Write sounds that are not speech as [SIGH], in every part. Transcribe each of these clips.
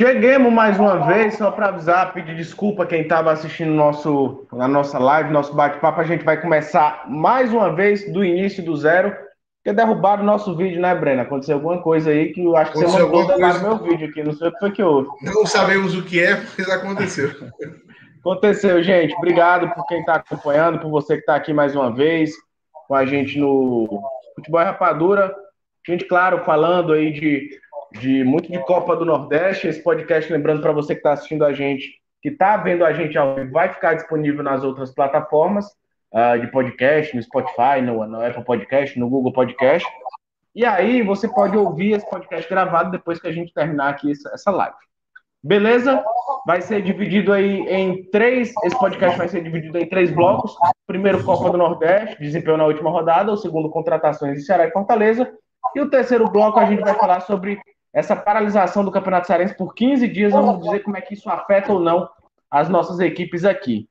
Cheguemos mais uma vez, só para avisar, pedir desculpa quem estava assistindo nosso, a nossa live, nosso bate-papo. A gente vai começar mais uma vez do início do zero, porque derrubaram o nosso vídeo, né, Breno? Aconteceu alguma coisa aí que eu acho que você mandou derrubar coisa... meu vídeo aqui, não sei o que foi que houve. Não sabemos o que é, mas aconteceu. [LAUGHS] aconteceu, gente. Obrigado por quem está acompanhando, por você que está aqui mais uma vez com a gente no Futebol Rapadura. Gente, claro, falando aí de de muito de Copa do Nordeste. Esse podcast, lembrando para você que está assistindo a gente, que está vendo a gente ao vivo, vai ficar disponível nas outras plataformas uh, de podcast, no Spotify, no, no, Apple Podcast, no Google Podcast. E aí você pode ouvir esse podcast gravado depois que a gente terminar aqui essa, live. Beleza? Vai ser dividido aí em três. Esse podcast vai ser dividido em três blocos. Primeiro, Copa do Nordeste, desempenho na última rodada. O segundo, contratações de Ceará e Fortaleza. E o terceiro bloco, a gente vai falar sobre essa paralisação do Campeonato Cearense por 15 dias, vamos dizer como é que isso afeta ou não as nossas equipes aqui.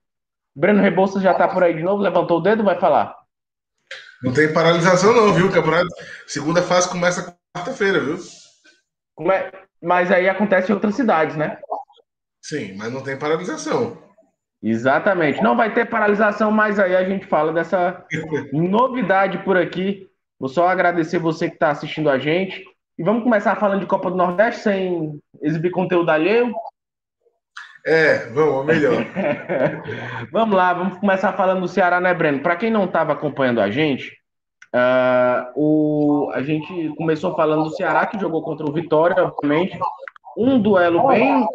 Breno Rebouças já está por aí de novo, levantou o dedo, vai falar. Não tem paralisação não, viu? campeonato, segunda fase começa quarta-feira, viu? É? Mas aí acontece em outras cidades, né? Sim, mas não tem paralisação. Exatamente. Não vai ter paralisação, mas aí a gente fala dessa [LAUGHS] novidade por aqui. Vou só agradecer você que está assistindo a gente. E vamos começar falando de Copa do Nordeste sem exibir conteúdo alheio? É, vamos, melhor. [LAUGHS] vamos lá, vamos começar falando do Ceará, né, Breno? Para quem não estava acompanhando a gente, uh, o, a gente começou falando do Ceará, que jogou contra o Vitória, obviamente. Um duelo bem uh,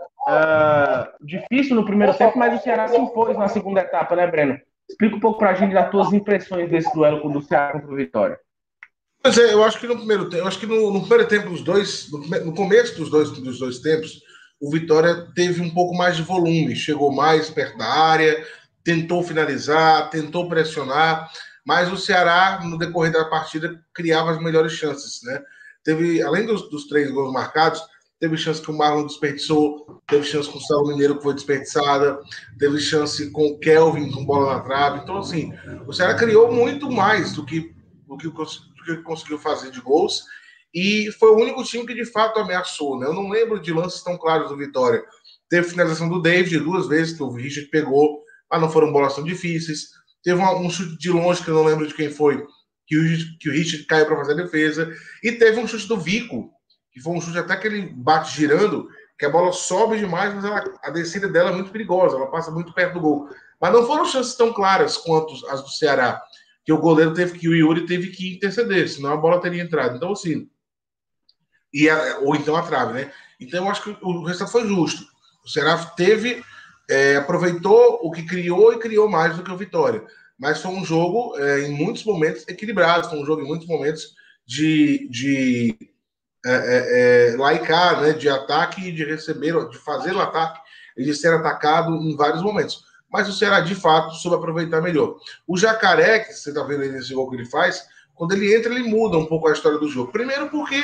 difícil no primeiro tempo, mas o Ceará se impôs na segunda etapa, né, Breno? Explica um pouco para a gente das tuas impressões desse duelo do Ceará contra o Vitória. Pois é, eu acho que no primeiro tempo, acho que no, no primeiro tempo, os dois, no, no, começo dos dois, dos dois tempos, o Vitória teve um pouco mais de volume, chegou mais perto da área, tentou finalizar, tentou pressionar, mas o Ceará, no decorrer da partida, criava as melhores chances, né? Teve, além dos, dos três gols marcados, teve chance que o Marlon desperdiçou, teve chance com o Saulo Mineiro que foi desperdiçada, teve chance com o Kelvin com bola na trave. Então, assim, o Ceará criou muito mais do que, do que que conseguiu fazer de gols. E foi o único time que de fato ameaçou. Né? Eu não lembro de lances tão claros do Vitória. Teve finalização do David duas vezes que o Richard pegou, mas não foram bolas tão difíceis. Teve um, um chute de longe que eu não lembro de quem foi, que o, que o Richard caiu para fazer a defesa. E teve um chute do Vico, que foi um chute até que ele bate girando, que a bola sobe demais, mas ela, a descida dela é muito perigosa, ela passa muito perto do gol. Mas não foram chances tão claras quanto as do Ceará que o goleiro teve que, o Yuri teve que interceder, senão a bola teria entrado. Então, assim, e a, ou então a trave, né? Então, eu acho que o resultado foi justo. O Ceará teve, é, aproveitou o que criou e criou mais do que o Vitória. Mas foi um jogo, é, em muitos momentos, equilibrado. Foi um jogo, em muitos momentos, de, de é, é, é laicar, né? De ataque de receber, de fazer o ataque e de ser atacado em vários momentos mas o Ceará de fato soube aproveitar melhor. O Jacaré, que você está vendo aí nesse gol que ele faz, quando ele entra, ele muda um pouco a história do jogo. Primeiro, porque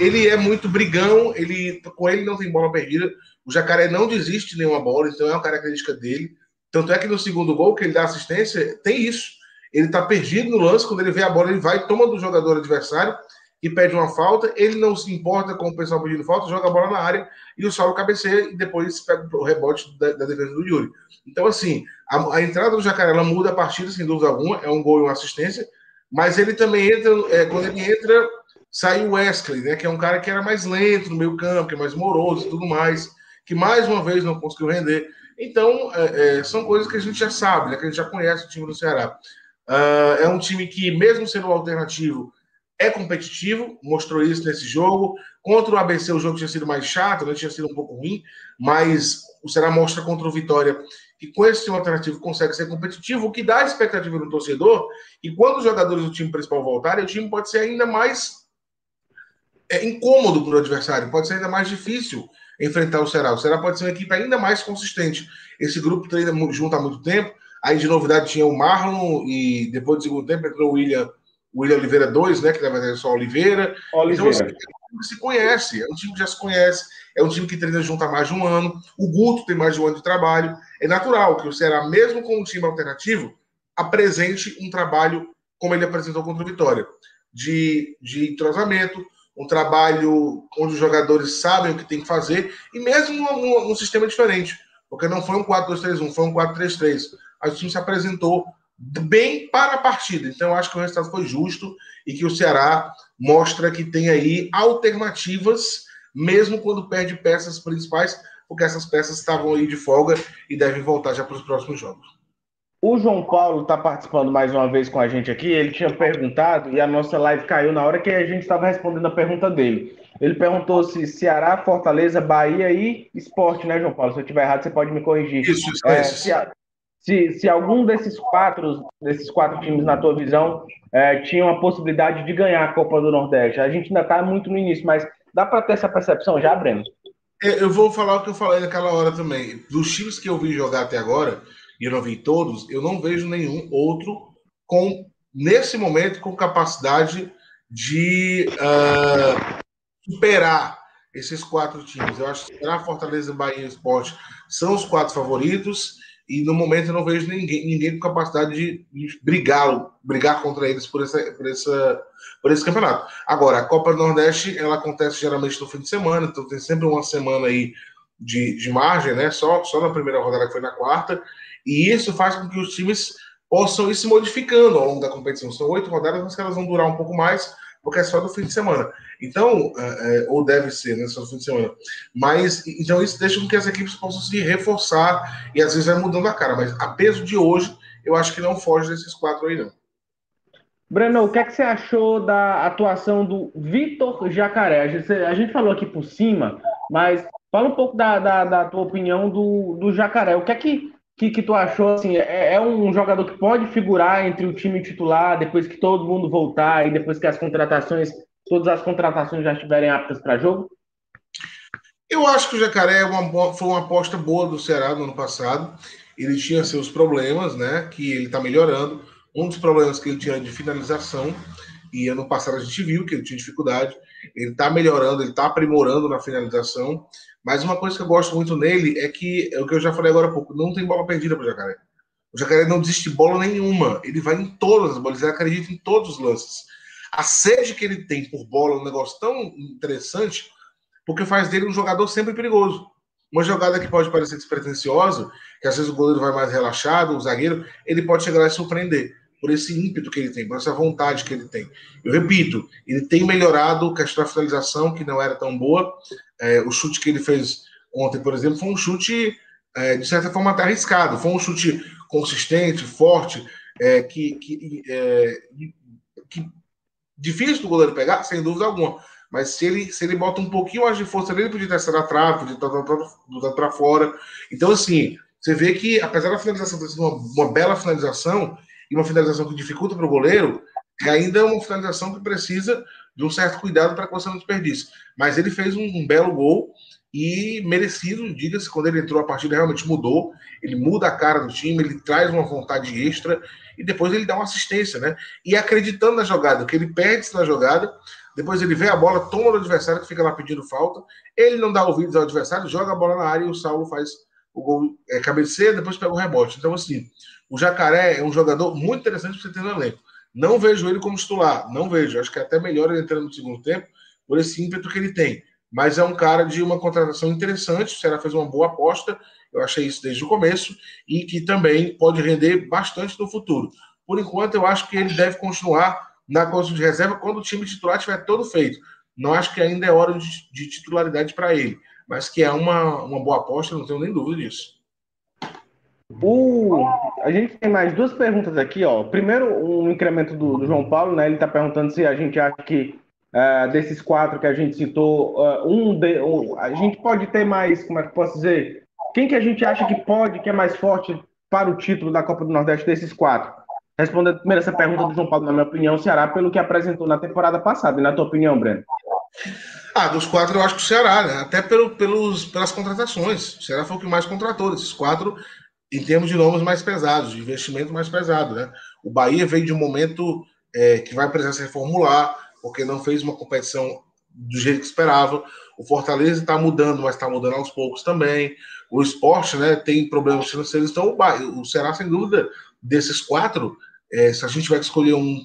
ele é muito brigão, ele com ele não tem bola perdida. O Jacaré não desiste de nenhuma bola, então é uma característica dele. Tanto é que no segundo gol, que ele dá assistência, tem isso. Ele está perdido no lance, quando ele vê a bola, ele vai, toma do jogador adversário e pede uma falta, ele não se importa com o pessoal pedindo falta, joga a bola na área e o Saulo cabeceia e depois pega o rebote da, da defesa do Yuri. Então, assim, a, a, entrada do Jacaré ela muda a partida, sem dúvida alguma, é um gol e uma assistência, mas ele também entra, é, quando ele entra, sai o Wesley, né, que é um cara que era mais lento no meio campo, que é mais moroso e tudo mais, que mais uma vez não conseguiu render. Então, é, é, são coisas que a gente já sabe, né, que a gente já conhece o time do Ceará. Uh, é um time que, mesmo sendo alternativo, é competitivo, mostrou isso nesse jogo. Contra o ABC, o jogo tinha sido mais chato, né? tinha sido um pouco ruim, mas o Ceará mostra contra o Vitória que com esse time alternativo consegue ser competitivo, o que dá expectativa no torcedor. E quando os jogadores do time principal voltarem, o time pode ser ainda mais é, incômodo para o adversário, pode ser ainda mais difícil enfrentar o Ceará. O Ceará pode ser uma equipe ainda mais consistente. Esse grupo treina junto há muito tempo. Aí de novidade tinha o Marlon e depois do segundo tempo entrou o William o William Oliveira 2, né? Que na verdade é só Oliveira. Oliveira. Então, assim, é um time que se conhece, é um time que já se conhece, é um time que treina junto há mais de um ano. O Guto tem mais de um ano de trabalho. É natural que o Ceará, mesmo com um time alternativo, apresente um trabalho como ele apresentou contra o Vitória, de, de entrosamento, um trabalho onde os jogadores sabem o que tem que fazer, e mesmo num, num sistema diferente, porque não foi um 4-2-3-1, foi um 4-3-3. O time se apresentou bem para a partida, então eu acho que o resultado foi justo e que o Ceará mostra que tem aí alternativas, mesmo quando perde peças principais, porque essas peças estavam aí de folga e devem voltar já para os próximos jogos. O João Paulo está participando mais uma vez com a gente aqui. Ele tinha perguntado e a nossa live caiu na hora que a gente estava respondendo a pergunta dele. Ele perguntou se Ceará, Fortaleza, Bahia e Esporte, né, João Paulo? Se eu estiver errado, você pode me corrigir. Isso, isso. É, se, se, se, algum desses quatro, desses quatro times, na tua visão, é, tinha a possibilidade de ganhar a Copa do Nordeste. A gente ainda está muito no início, mas dá para ter essa percepção já, Breno? É, eu vou falar o que eu falei naquela hora também. Dos times que eu vi jogar até agora e eu não vi todos, eu não vejo nenhum outro com, nesse momento, com capacidade de uh, superar esses quatro times. Eu acho que a Fortaleza, Bahia e Esporte são os quatro favoritos e no momento eu não vejo ninguém, ninguém com capacidade de, brigar, brigar contra eles por, essa, por, essa, por esse campeonato. Agora, a Copa do Nordeste ela acontece geralmente no fim de semana, então tem sempre uma semana aí de, de margem, né? Só, só na primeira rodada que foi na quarta, e isso faz com que os times possam ir se modificando ao longo da competição. São oito rodadas, mas elas vão durar um pouco mais, porque é só do fim de semana. Então, é, é, ou deve ser, né? Só do fim de semana. Mas, então, isso deixa com que as equipes possam se reforçar e às vezes vai mudando a cara. Mas a peso de hoje, eu acho que não foge desses quatro aí, não. Breno, o que, é que você achou da atuação do Vitor Jacaré? A gente, a gente falou aqui por cima, mas fala um pouco da, da, da tua opinião do, do Jacaré. O que é que que, que tu achou? Assim, é, é, um jogador que pode figurar entre o time titular depois que todo mundo voltar e depois que as contratações, todas as contratações já estiverem aptas para jogo? Eu acho que o Jacaré é uma, foi uma aposta boa do Ceará no ano passado. Ele tinha seus problemas, né? Que ele está melhorando. Um dos problemas que ele tinha de finalização, e ano passado a gente viu que ele tinha dificuldade. Ele está melhorando, ele está aprimorando na finalização. Mas uma coisa que eu gosto muito nele é que, é o que eu já falei agora há pouco, não tem bola perdida para o Jacaré. O Jacaré não desiste de bola nenhuma. Ele vai em todas as bolas, ele acredita em todos os lances. A sede que ele tem por bola é um negócio tão interessante, porque faz dele um jogador sempre perigoso. Uma jogada que pode parecer despretensiosa, que às vezes o goleiro vai mais relaxado, o zagueiro, ele pode chegar lá e surpreender por esse ímpeto que ele tem, por essa vontade que ele tem. Eu repito, ele tem melhorado questão da finalização, que não era tão boa. É, o chute que ele fez ontem, por exemplo, foi um chute, é, de certa forma, até arriscado. Foi um chute consistente, forte, é, que, que, é, que, difícil do goleiro pegar, sem dúvida alguma. Mas se ele, se ele bota um pouquinho mais de força ele podia ter na trave, podia estar para fora. Então, assim, você vê que, apesar da finalização ter sido uma, uma bela finalização, e uma finalização que dificulta para o goleiro, ainda é uma finalização que precisa de um certo cuidado para que você não desperdice. Mas ele fez um, um belo gol e merecido, diga-se, quando ele entrou a partida realmente mudou, ele muda a cara do time, ele traz uma vontade extra e depois ele dá uma assistência, né? E acreditando na jogada, que ele perde-se na jogada, depois ele vê a bola, toma do adversário que fica lá pedindo falta, ele não dá ouvidos ao adversário, joga a bola na área e o Saulo faz o gol, é, cabeceia, depois pega o rebote. Então, assim, o Jacaré é um jogador muito interessante para você ter no elenco. Não vejo ele como titular, não vejo. Acho que é até melhor ele entrando no segundo tempo por esse ímpeto que ele tem. Mas é um cara de uma contratação interessante. O Ceará fez uma boa aposta, eu achei isso desde o começo, e que também pode render bastante no futuro. Por enquanto, eu acho que ele deve continuar na condição de reserva quando o time titular estiver todo feito. Não acho que ainda é hora de, de titularidade para ele, mas que é uma, uma boa aposta, não tenho nem dúvida disso. A gente tem mais duas perguntas aqui, ó. Primeiro, um incremento do, do João Paulo, né? Ele está perguntando se a gente acha que uh, desses quatro que a gente citou, uh, um, de, um, a gente pode ter mais, como é que posso dizer? Quem que a gente acha que pode, que é mais forte para o título da Copa do Nordeste desses quatro? Respondendo primeiro essa pergunta do João Paulo, na minha opinião, o Ceará, pelo que apresentou na temporada passada. E na tua opinião, Breno? Ah, dos quatro eu acho que o Ceará, né? Até pelo, pelos, pelas contratações. O Ceará foi o que mais contratou. Desses quatro, em termos de nomes mais pesados, de investimento mais pesado. Né? O Bahia veio de um momento é, que vai precisar se reformular, porque não fez uma competição do jeito que esperava. O Fortaleza está mudando, mas está mudando aos poucos também. O esporte né, tem problemas financeiros, então o, Bahia, o Ceará, sem dúvida, desses quatro, é, se a gente que escolher um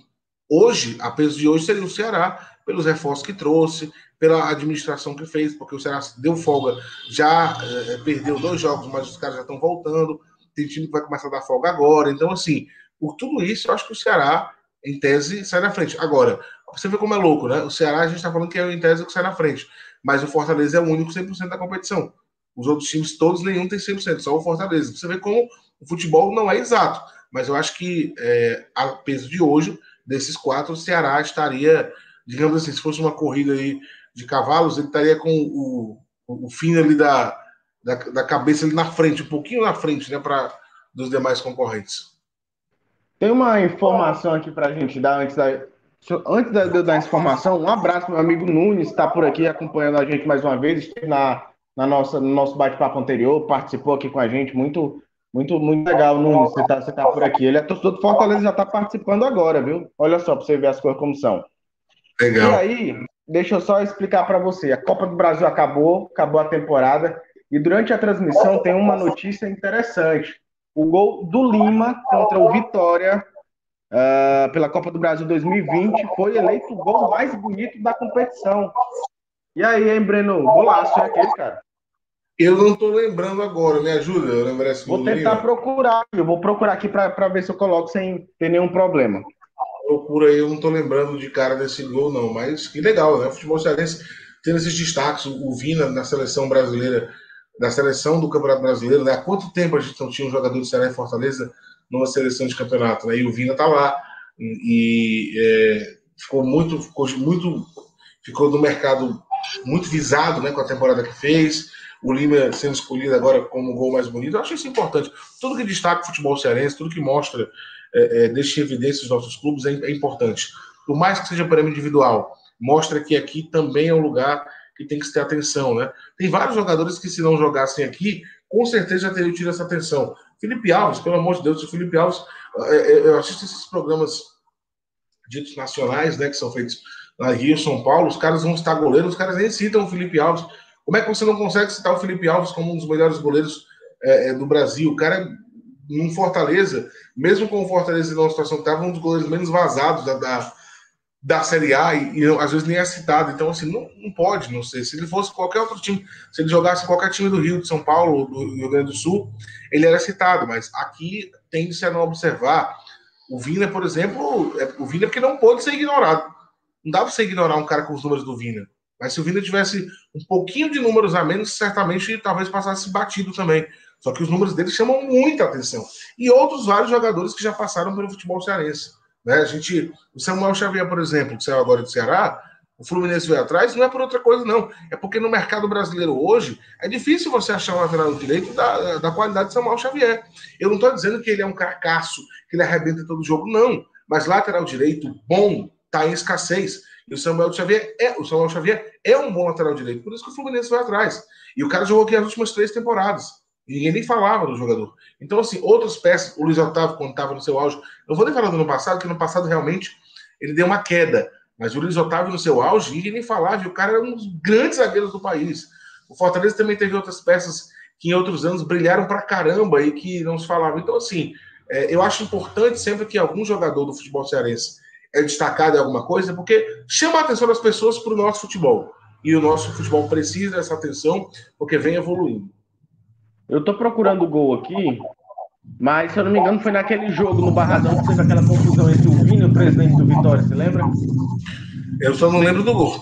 hoje, a peso de hoje seria o Ceará, pelos reforços que trouxe, pela administração que fez, porque o Ceará deu folga, já é, perdeu dois jogos, mas os caras já estão voltando. Tem time que vai começar a dar folga agora. Então, assim, por tudo isso, eu acho que o Ceará, em tese, sai na frente. Agora, você vê como é louco, né? O Ceará, a gente está falando que é em tese que sai na frente. Mas o Fortaleza é o único 100% da competição. Os outros times, todos, nenhum tem 100%, só o Fortaleza. Você vê como o futebol não é exato. Mas eu acho que, é, a peso de hoje, desses quatro, o Ceará estaria, digamos assim, se fosse uma corrida aí de cavalos, ele estaria com o, o fim ali da, da, da, cabeça ali na frente, um pouquinho na frente, né, para dos demais concorrentes. Tem uma informação aqui para a gente dar antes da, antes de eu dar essa informação. Um abraço meu amigo Nunes, está por aqui acompanhando a gente mais uma vez, esteve na, na nossa, no nosso bate-papo anterior, participou aqui com a gente, muito muito, muito legal, Nunes, você tá, você tá por aqui. Ele é torcedor do Fortaleza já está participando agora, viu? Olha só, para você ver as coisas como são. Legal. E aí, deixa eu só explicar para você. A Copa do Brasil acabou, acabou a temporada. E durante a transmissão tem uma notícia interessante. O gol do Lima contra o Vitória uh, pela Copa do Brasil 2020 foi eleito o gol mais bonito da competição. E aí, hein, Breno? Golaço é aquele, cara. Eu não estou lembrando agora, me ajuda eu lembrar esse Vou tentar Lima. procurar, eu vou procurar aqui para ver se eu coloco sem ter nenhum problema procura aí, eu não tô lembrando de cara desse gol, não. Mas que legal, né? O futebol cearense tendo esses destaques, o Vina na seleção brasileira, da seleção do Campeonato Brasileiro, né? Há quanto tempo a gente não tinha um jogador do Ceará em Fortaleza numa seleção de campeonato, né? E o Vina tá lá. E, é, ficou muito, ficou muito, ficou no mercado muito visado, né? Com a temporada que fez. O Lima sendo escolhido agora como o gol mais bonito. Eu acho isso importante. Tudo que destaca o futebol cearense, tudo que mostra é, é, deixe em evidência os nossos clubes é, é, importante. Por mais que seja prêmio individual, mostra que aqui também é um lugar que tem que ter atenção, né? Tem vários jogadores que, se não jogassem aqui, com certeza teriam tido essa atenção. Felipe Alves, pelo amor de Deus, o Felipe Alves, é, é, eu assisto esses programas ditos nacionais, né, que são feitos na Rio, São Paulo, os caras vão citar goleiro, os caras nem citam o Felipe Alves. Como é que você não consegue citar o Felipe Alves como um dos melhores goleiros é, do Brasil? O cara num Fortaleza, mesmo com o Fortaleza uma situação que estava um dos goleiros menos vazados da, da, da Série A e, e, às vezes nem é citado. Então, assim, não, não pode, não sei. Se ele fosse qualquer outro time, se ele jogasse qualquer time do Rio, de São Paulo, do Rio Grande do Sul, ele era citado, mas aqui tende-se a não observar. O Vina, por exemplo, é, o Vina é porque não pode ser ignorado. Não dá para você ignorar um cara com os números do Vina. Mas se o Vina tivesse um pouquinho de números a menos, certamente talvez passasse batido também. Só que os números dele chamam muita atenção. E outros vários jogadores que já passaram pelo futebol cearense. Né? A gente, o Samuel Xavier, por exemplo, que saiu agora do Ceará, o Fluminense veio atrás, não é por outra coisa, não. É porque no mercado brasileiro hoje é difícil você achar um lateral direito da, da qualidade de Samuel Xavier. Eu não estou dizendo que ele é um carcaço, que ele arrebenta todo jogo, não. Mas lateral direito bom está em escassez. E o Samuel Xavier é, o Samuel Xavier é um bom lateral direito, por isso que o Fluminense vai atrás. E o cara jogou aqui as últimas três temporadas. Ninguém nem falava do jogador. Então, assim, outras peças, o Luiz Otávio, quando estava no seu auge, não vou nem falar do ano passado, que no passado realmente ele deu uma queda. Mas o Luiz Otávio no seu auge, ninguém nem falava, e o cara era um dos grandes zagueiros do país. O Fortaleza também teve outras peças que em outros anos brilharam pra caramba e que não se falava. Então, assim, é, eu acho importante sempre que algum jogador do futebol cearense é destacado em alguma coisa, porque chama a atenção das pessoas para o nosso futebol. E o nosso futebol precisa dessa atenção, porque vem evoluindo. Eu tô procurando o gol aqui, mas se eu não me engano foi naquele jogo no Barradão que teve aquela confusão entre o Vini e o presidente do Vitória, você lembra? Eu só não lembro do gol.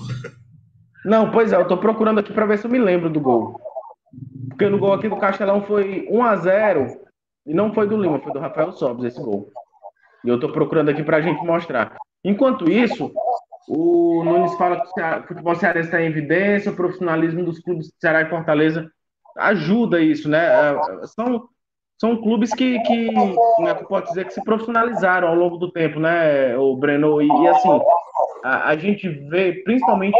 Não, pois é, eu tô procurando aqui para ver se eu me lembro do gol. Porque no gol aqui do Castelão foi 1 a 0 e não foi do Lima, foi do Rafael Sobres esse gol. E eu tô procurando aqui pra gente mostrar. Enquanto isso, o Nunes fala que o futebol cearense está em evidência, o profissionalismo dos clubes de Ceará e Fortaleza ajuda isso, né? É, são, são clubes que, que né, pode dizer que se profissionalizaram ao longo do tempo, né, o Breno? E, e assim, a, a, gente vê, principalmente,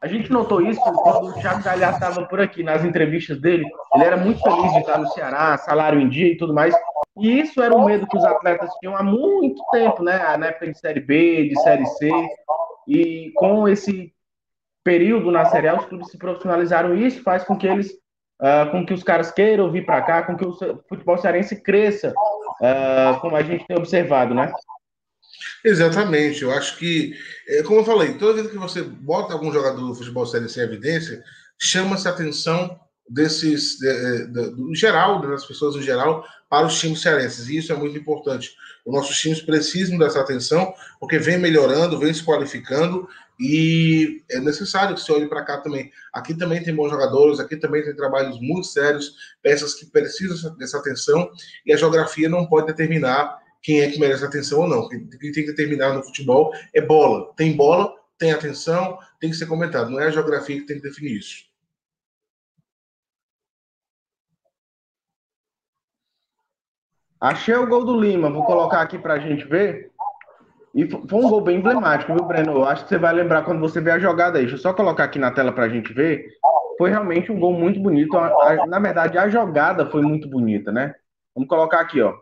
a gente notou isso quando o Thiago Galhardo estava por aqui, nas entrevistas dele, ele era muito feliz de estar no Ceará, salário em dia e tudo mais, e isso era o medo que os atletas tinham há muito tempo, né, na época de Série B, de Série C, e com esse período na Série A, os clubes se profissionalizaram. E isso faz com que eles uh, com que os caras queiram vir para cá, com que o futebol cearense cresça, uh, como a gente tem observado, né? Exatamente, eu acho que, é, como eu falei, toda vez que você bota algum jogador do futebol sério em evidência, chama-se atenção desses, de, de, de, geral, das pessoas em geral, para os times cearenses. E isso é muito importante. Os nossos times precisam dessa atenção, porque vem melhorando, vem se qualificando, e é necessário que se olhe para cá também. Aqui também tem bons jogadores, aqui também tem trabalhos muito sérios, peças que precisam dessa atenção, e a geografia não pode determinar quem é que merece atenção ou não. Quem tem que determinar no futebol é bola. Tem bola, tem atenção, tem que ser comentado. Não é a geografia que tem que definir isso. Achei o gol do Lima, vou colocar aqui para a gente ver. E foi um gol bem emblemático, viu, Breno? Eu acho que você vai lembrar quando você ver a jogada aí. Deixa eu só colocar aqui na tela para a gente ver. Foi realmente um gol muito bonito. Na verdade, a jogada foi muito bonita, né? Vamos colocar aqui, ó.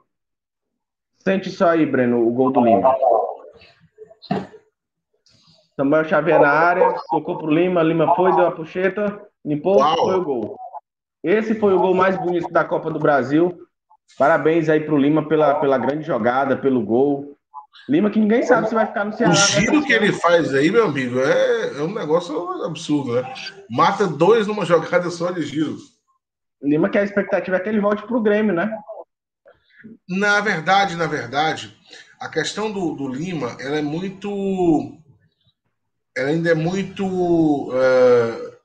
Sente só aí, Breno, o gol do Lima. Samuel Xavier na área, tocou pro Lima, Lima foi, deu a puxeta, limpou, Uau. foi o gol. Esse foi o gol mais bonito da Copa do Brasil. Parabéns aí pro Lima pela, pela grande jogada, pelo gol. Lima que ninguém sabe se vai ficar no Ceará. O giro que ele faz aí, meu amigo, é, é um negócio absurdo, né? Mata dois numa jogada só de giro. Lima que a expectativa é que ele volte pro Grêmio, né? Na verdade, na verdade, a questão do, do Lima, ela é muito... Ela ainda é muito uh,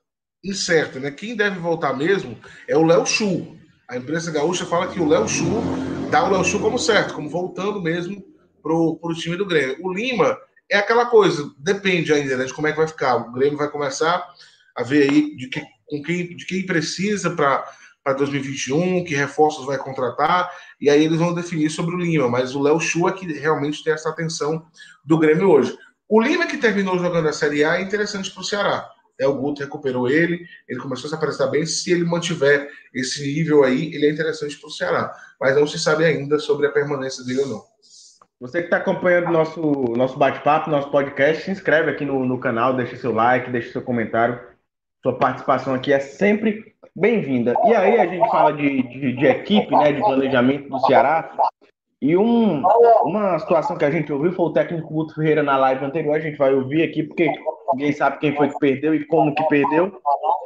incerta, né? Quem deve voltar mesmo é o Léo Chu. A imprensa gaúcha fala que o Léo Chu dá o Léo Chu como certo, como voltando mesmo pro, pro time do Grêmio. O Lima é aquela coisa, depende ainda né, de como é que vai ficar. O Grêmio vai começar a ver aí de, que, com quem, de quem precisa para para 2021, que reforços vai contratar, e aí eles vão definir sobre o Lima, mas o Léo Chu é que realmente tem essa atenção do Grêmio hoje. O Lima que terminou jogando a Série A é interessante para o Ceará. É, o Guto recuperou ele, ele começou a se apresentar bem. Se ele mantiver esse nível aí, ele é interessante para o Ceará. Mas não se sabe ainda sobre a permanência dele ou não. Você que está acompanhando nosso nosso bate-papo, nosso podcast, se inscreve aqui no, no canal, deixa seu like, deixa seu comentário. Sua participação aqui é sempre bem-vinda. E aí a gente fala de, de, de, equipe, né, de planejamento do Ceará. E um, uma situação que a gente ouviu foi o técnico Guto Ferreira na live anterior. A gente vai ouvir aqui, porque ninguém sabe quem foi que perdeu e como que perdeu.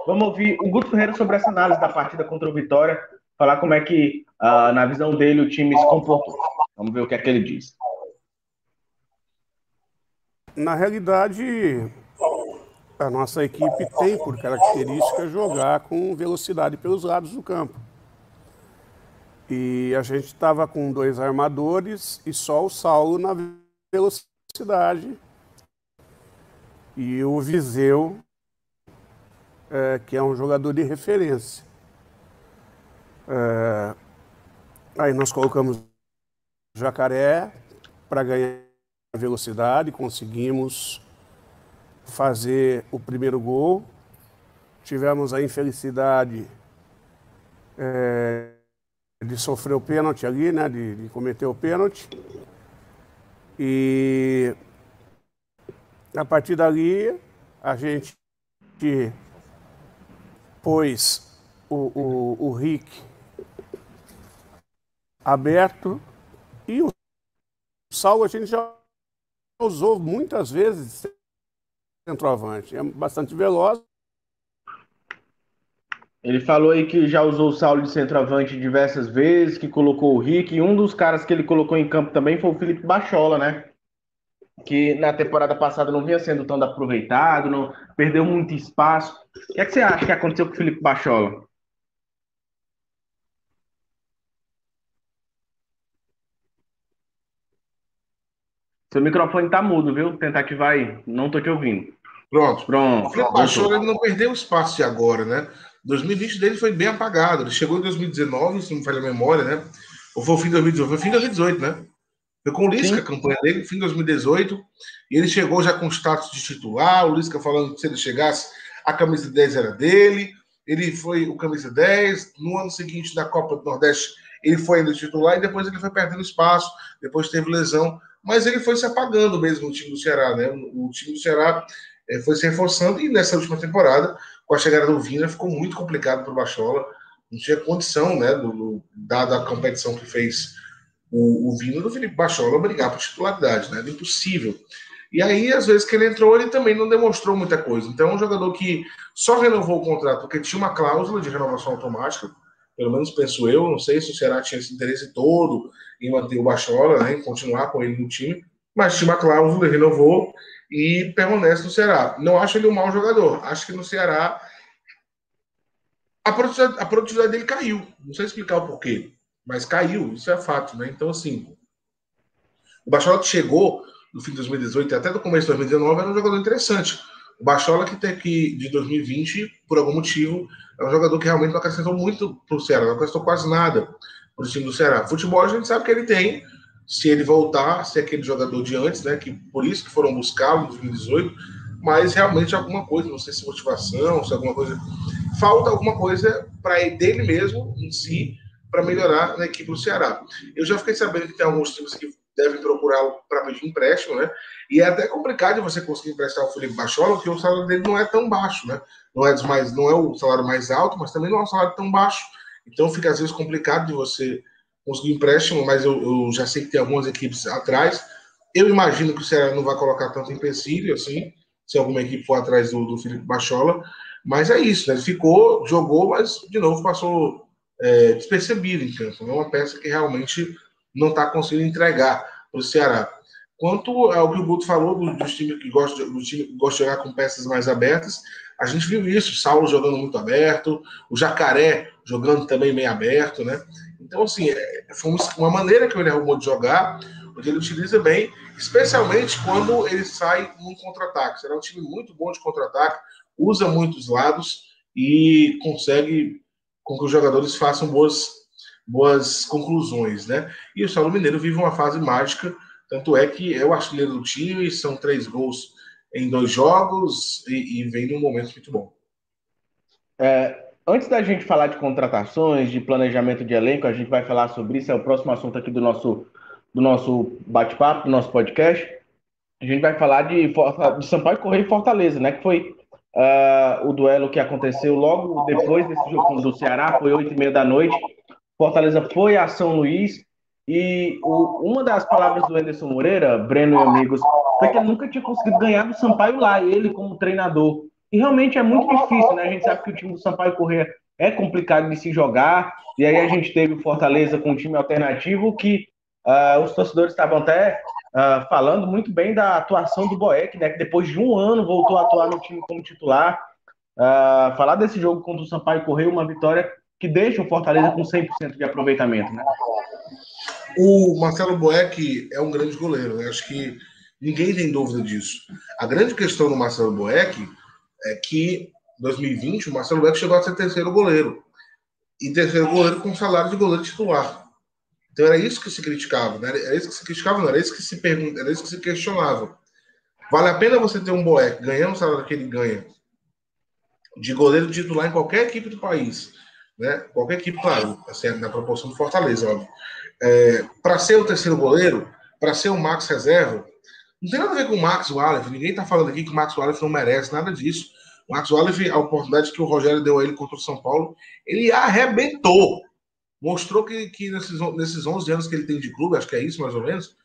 Vamos ouvir o Guto Ferreira sobre essa análise da partida contra o Vitória, falar como é que, uh, na visão dele, o time se comportou. Vamos ver o que é que ele diz. Na realidade, a nossa equipe tem por característica jogar com velocidade pelos lados do campo. E a gente estava com dois armadores e só o Saulo na velocidade. E o Viseu, é, que é um jogador de referência. É, aí nós colocamos Jacaré para ganhar velocidade, conseguimos fazer o primeiro gol. Tivemos a infelicidade é, de sofrer o pênalti ali, né? De, de cometer o pênalti. E a partir dali a gente pôs o, o, o Rick aberto e o Saulo a gente já usou muitas vezes centroavante. É bastante veloz, ele falou aí que já usou o Saulo de centroavante diversas vezes, que colocou o Rick, e um dos caras que ele colocou em campo também foi o Felipe Bachola, né? Que na temporada passada não vinha sendo tão aproveitado, não perdeu muito espaço. O que, é que você acha que aconteceu com o Felipe Bachola? Seu microfone tá mudo, viu? Tentar que vai. Não tô te ouvindo. Pronto. Pronto. O Felipe Bachola ele não perdeu o espaço de agora, né? 2020 dele foi bem apagado. Ele chegou em 2019, se não me falha a memória, né? Ou foi o fim de 2018? Foi o fim de 2018, né? Foi com o Lisca a campanha dele, fim de 2018. E ele chegou já com status de titular. O Lisca falando que se ele chegasse, a camisa 10 era dele. Ele foi o camisa 10. No ano seguinte, da Copa do Nordeste, ele foi ainda titular. E depois ele foi perdendo espaço. Depois teve lesão. Mas ele foi se apagando mesmo, o time do Ceará, né? O time do Ceará eh, foi se reforçando. E nessa última temporada com a chegada do Vina ficou muito complicado para o Bachola. Não tinha condição, né, do, do, dada a competição que fez o, o vindo do Felipe Bachola brigar por titularidade, né? Era impossível. E aí, às vezes que ele entrou, ele também não demonstrou muita coisa. Então, é um jogador que só renovou o contrato porque tinha uma cláusula de renovação automática, pelo menos penso eu. Não sei se o Ceará tinha esse interesse todo em manter o Bachola, né, em continuar com ele no time, mas tinha uma cláusula, renovou e permanece no Ceará. Não acho ele um mau jogador. Acho que no Ceará a produtividade, a produtividade dele caiu. Não sei explicar o porquê, mas caiu. Isso é fato, né? Então, assim, o Bachola chegou no fim de 2018 e até no começo de 2019 era um jogador interessante. O Bachola que tem aqui de 2020, por algum motivo, é um jogador que realmente não acrescentou muito para o Ceará, não acrescentou quase nada para o time do Ceará. Futebol a gente sabe que ele tem, se ele voltar, ser aquele jogador de antes, né? Que por isso que foram buscá-lo em 2018, mas realmente alguma coisa, não sei se motivação, se alguma coisa. Falta alguma coisa para dele mesmo em si para melhorar na equipe do Ceará. Eu já fiquei sabendo que tem alguns times que devem procurá-lo para pedir empréstimo, né? E é até complicado você conseguir emprestar o Felipe Bachola, porque o salário dele não é tão baixo, né? Não é, mais, não é o salário mais alto, mas também não é um salário tão baixo. Então fica às vezes complicado de você conseguir empréstimo, mas eu, eu já sei que tem algumas equipes atrás. Eu imagino que o Ceará não vai colocar tanto empecilho assim, se alguma equipe for atrás do, do Felipe Bachola. Mas é isso, né? Ele ficou, jogou, mas de novo passou é, despercebido em campo. É uma peça que realmente não está conseguindo entregar para o Ceará. Quanto ao que o Guto falou dos do times que gostam do time que gosta de jogar com peças mais abertas, a gente viu isso, Saulo jogando muito aberto, o Jacaré jogando também meio aberto, né? Então, assim, é, foi uma maneira que ele arrumou de jogar, onde ele utiliza bem, especialmente quando ele sai num contra-ataque. Será um time muito bom de contra-ataque, usa muitos lados e consegue com que os jogadores façam boas, boas conclusões, né? E o Saulo Mineiro vive uma fase mágica, tanto é que é o artilheiro do time, são três gols em dois jogos e, e vem num momento muito bom. É, Antes da gente falar de contratações, de planejamento de elenco, a gente vai falar sobre isso, é o próximo assunto aqui do nosso, do nosso bate-papo, do nosso podcast. A gente vai falar de, de Sampaio Correia e Fortaleza, né? Que foi uh, o duelo que aconteceu logo depois desse jogo do Ceará, foi oito e meia da noite. Fortaleza foi a São Luís e o, uma das palavras do Anderson Moreira, Breno e amigos, foi que ele nunca tinha conseguido ganhar do Sampaio lá, ele como treinador. E realmente é muito difícil, né? A gente sabe que o time do Sampaio Corrêa é complicado de se jogar. E aí a gente teve o Fortaleza com um time alternativo que uh, os torcedores estavam até uh, falando muito bem da atuação do Boeck, né? Que depois de um ano voltou a atuar no time como titular. Uh, falar desse jogo contra o Sampaio Correia, uma vitória que deixa o Fortaleza com 100% de aproveitamento, né? O Marcelo Boeck é um grande goleiro, né? Acho que ninguém tem dúvida disso. A grande questão do Marcelo Boeck é que em 2020 o Marcelo Beto chegou a ser terceiro goleiro. E terceiro goleiro com salário de goleiro titular. Então era isso que se criticava, né? Era isso que se criticava, não era isso que se pergunta, era isso que se questionava. Vale a pena você ter um Boeck ganhando o salário que ele ganha de goleiro titular em qualquer equipe do país, né? Qualquer equipe, claro, assim, na proporção do Fortaleza, óbvio. É, para ser o terceiro goleiro, para ser o Max reserva, não tem nada a ver com o Max Wallace. Ninguém está falando aqui que o Max Wallace não merece nada disso. Max Wallace, a oportunidade que o Rogério deu a ele contra o São Paulo, ele arrebentou. Mostrou que, que nesses, nesses 11 anos que ele tem de clube, acho que é isso mais ou menos,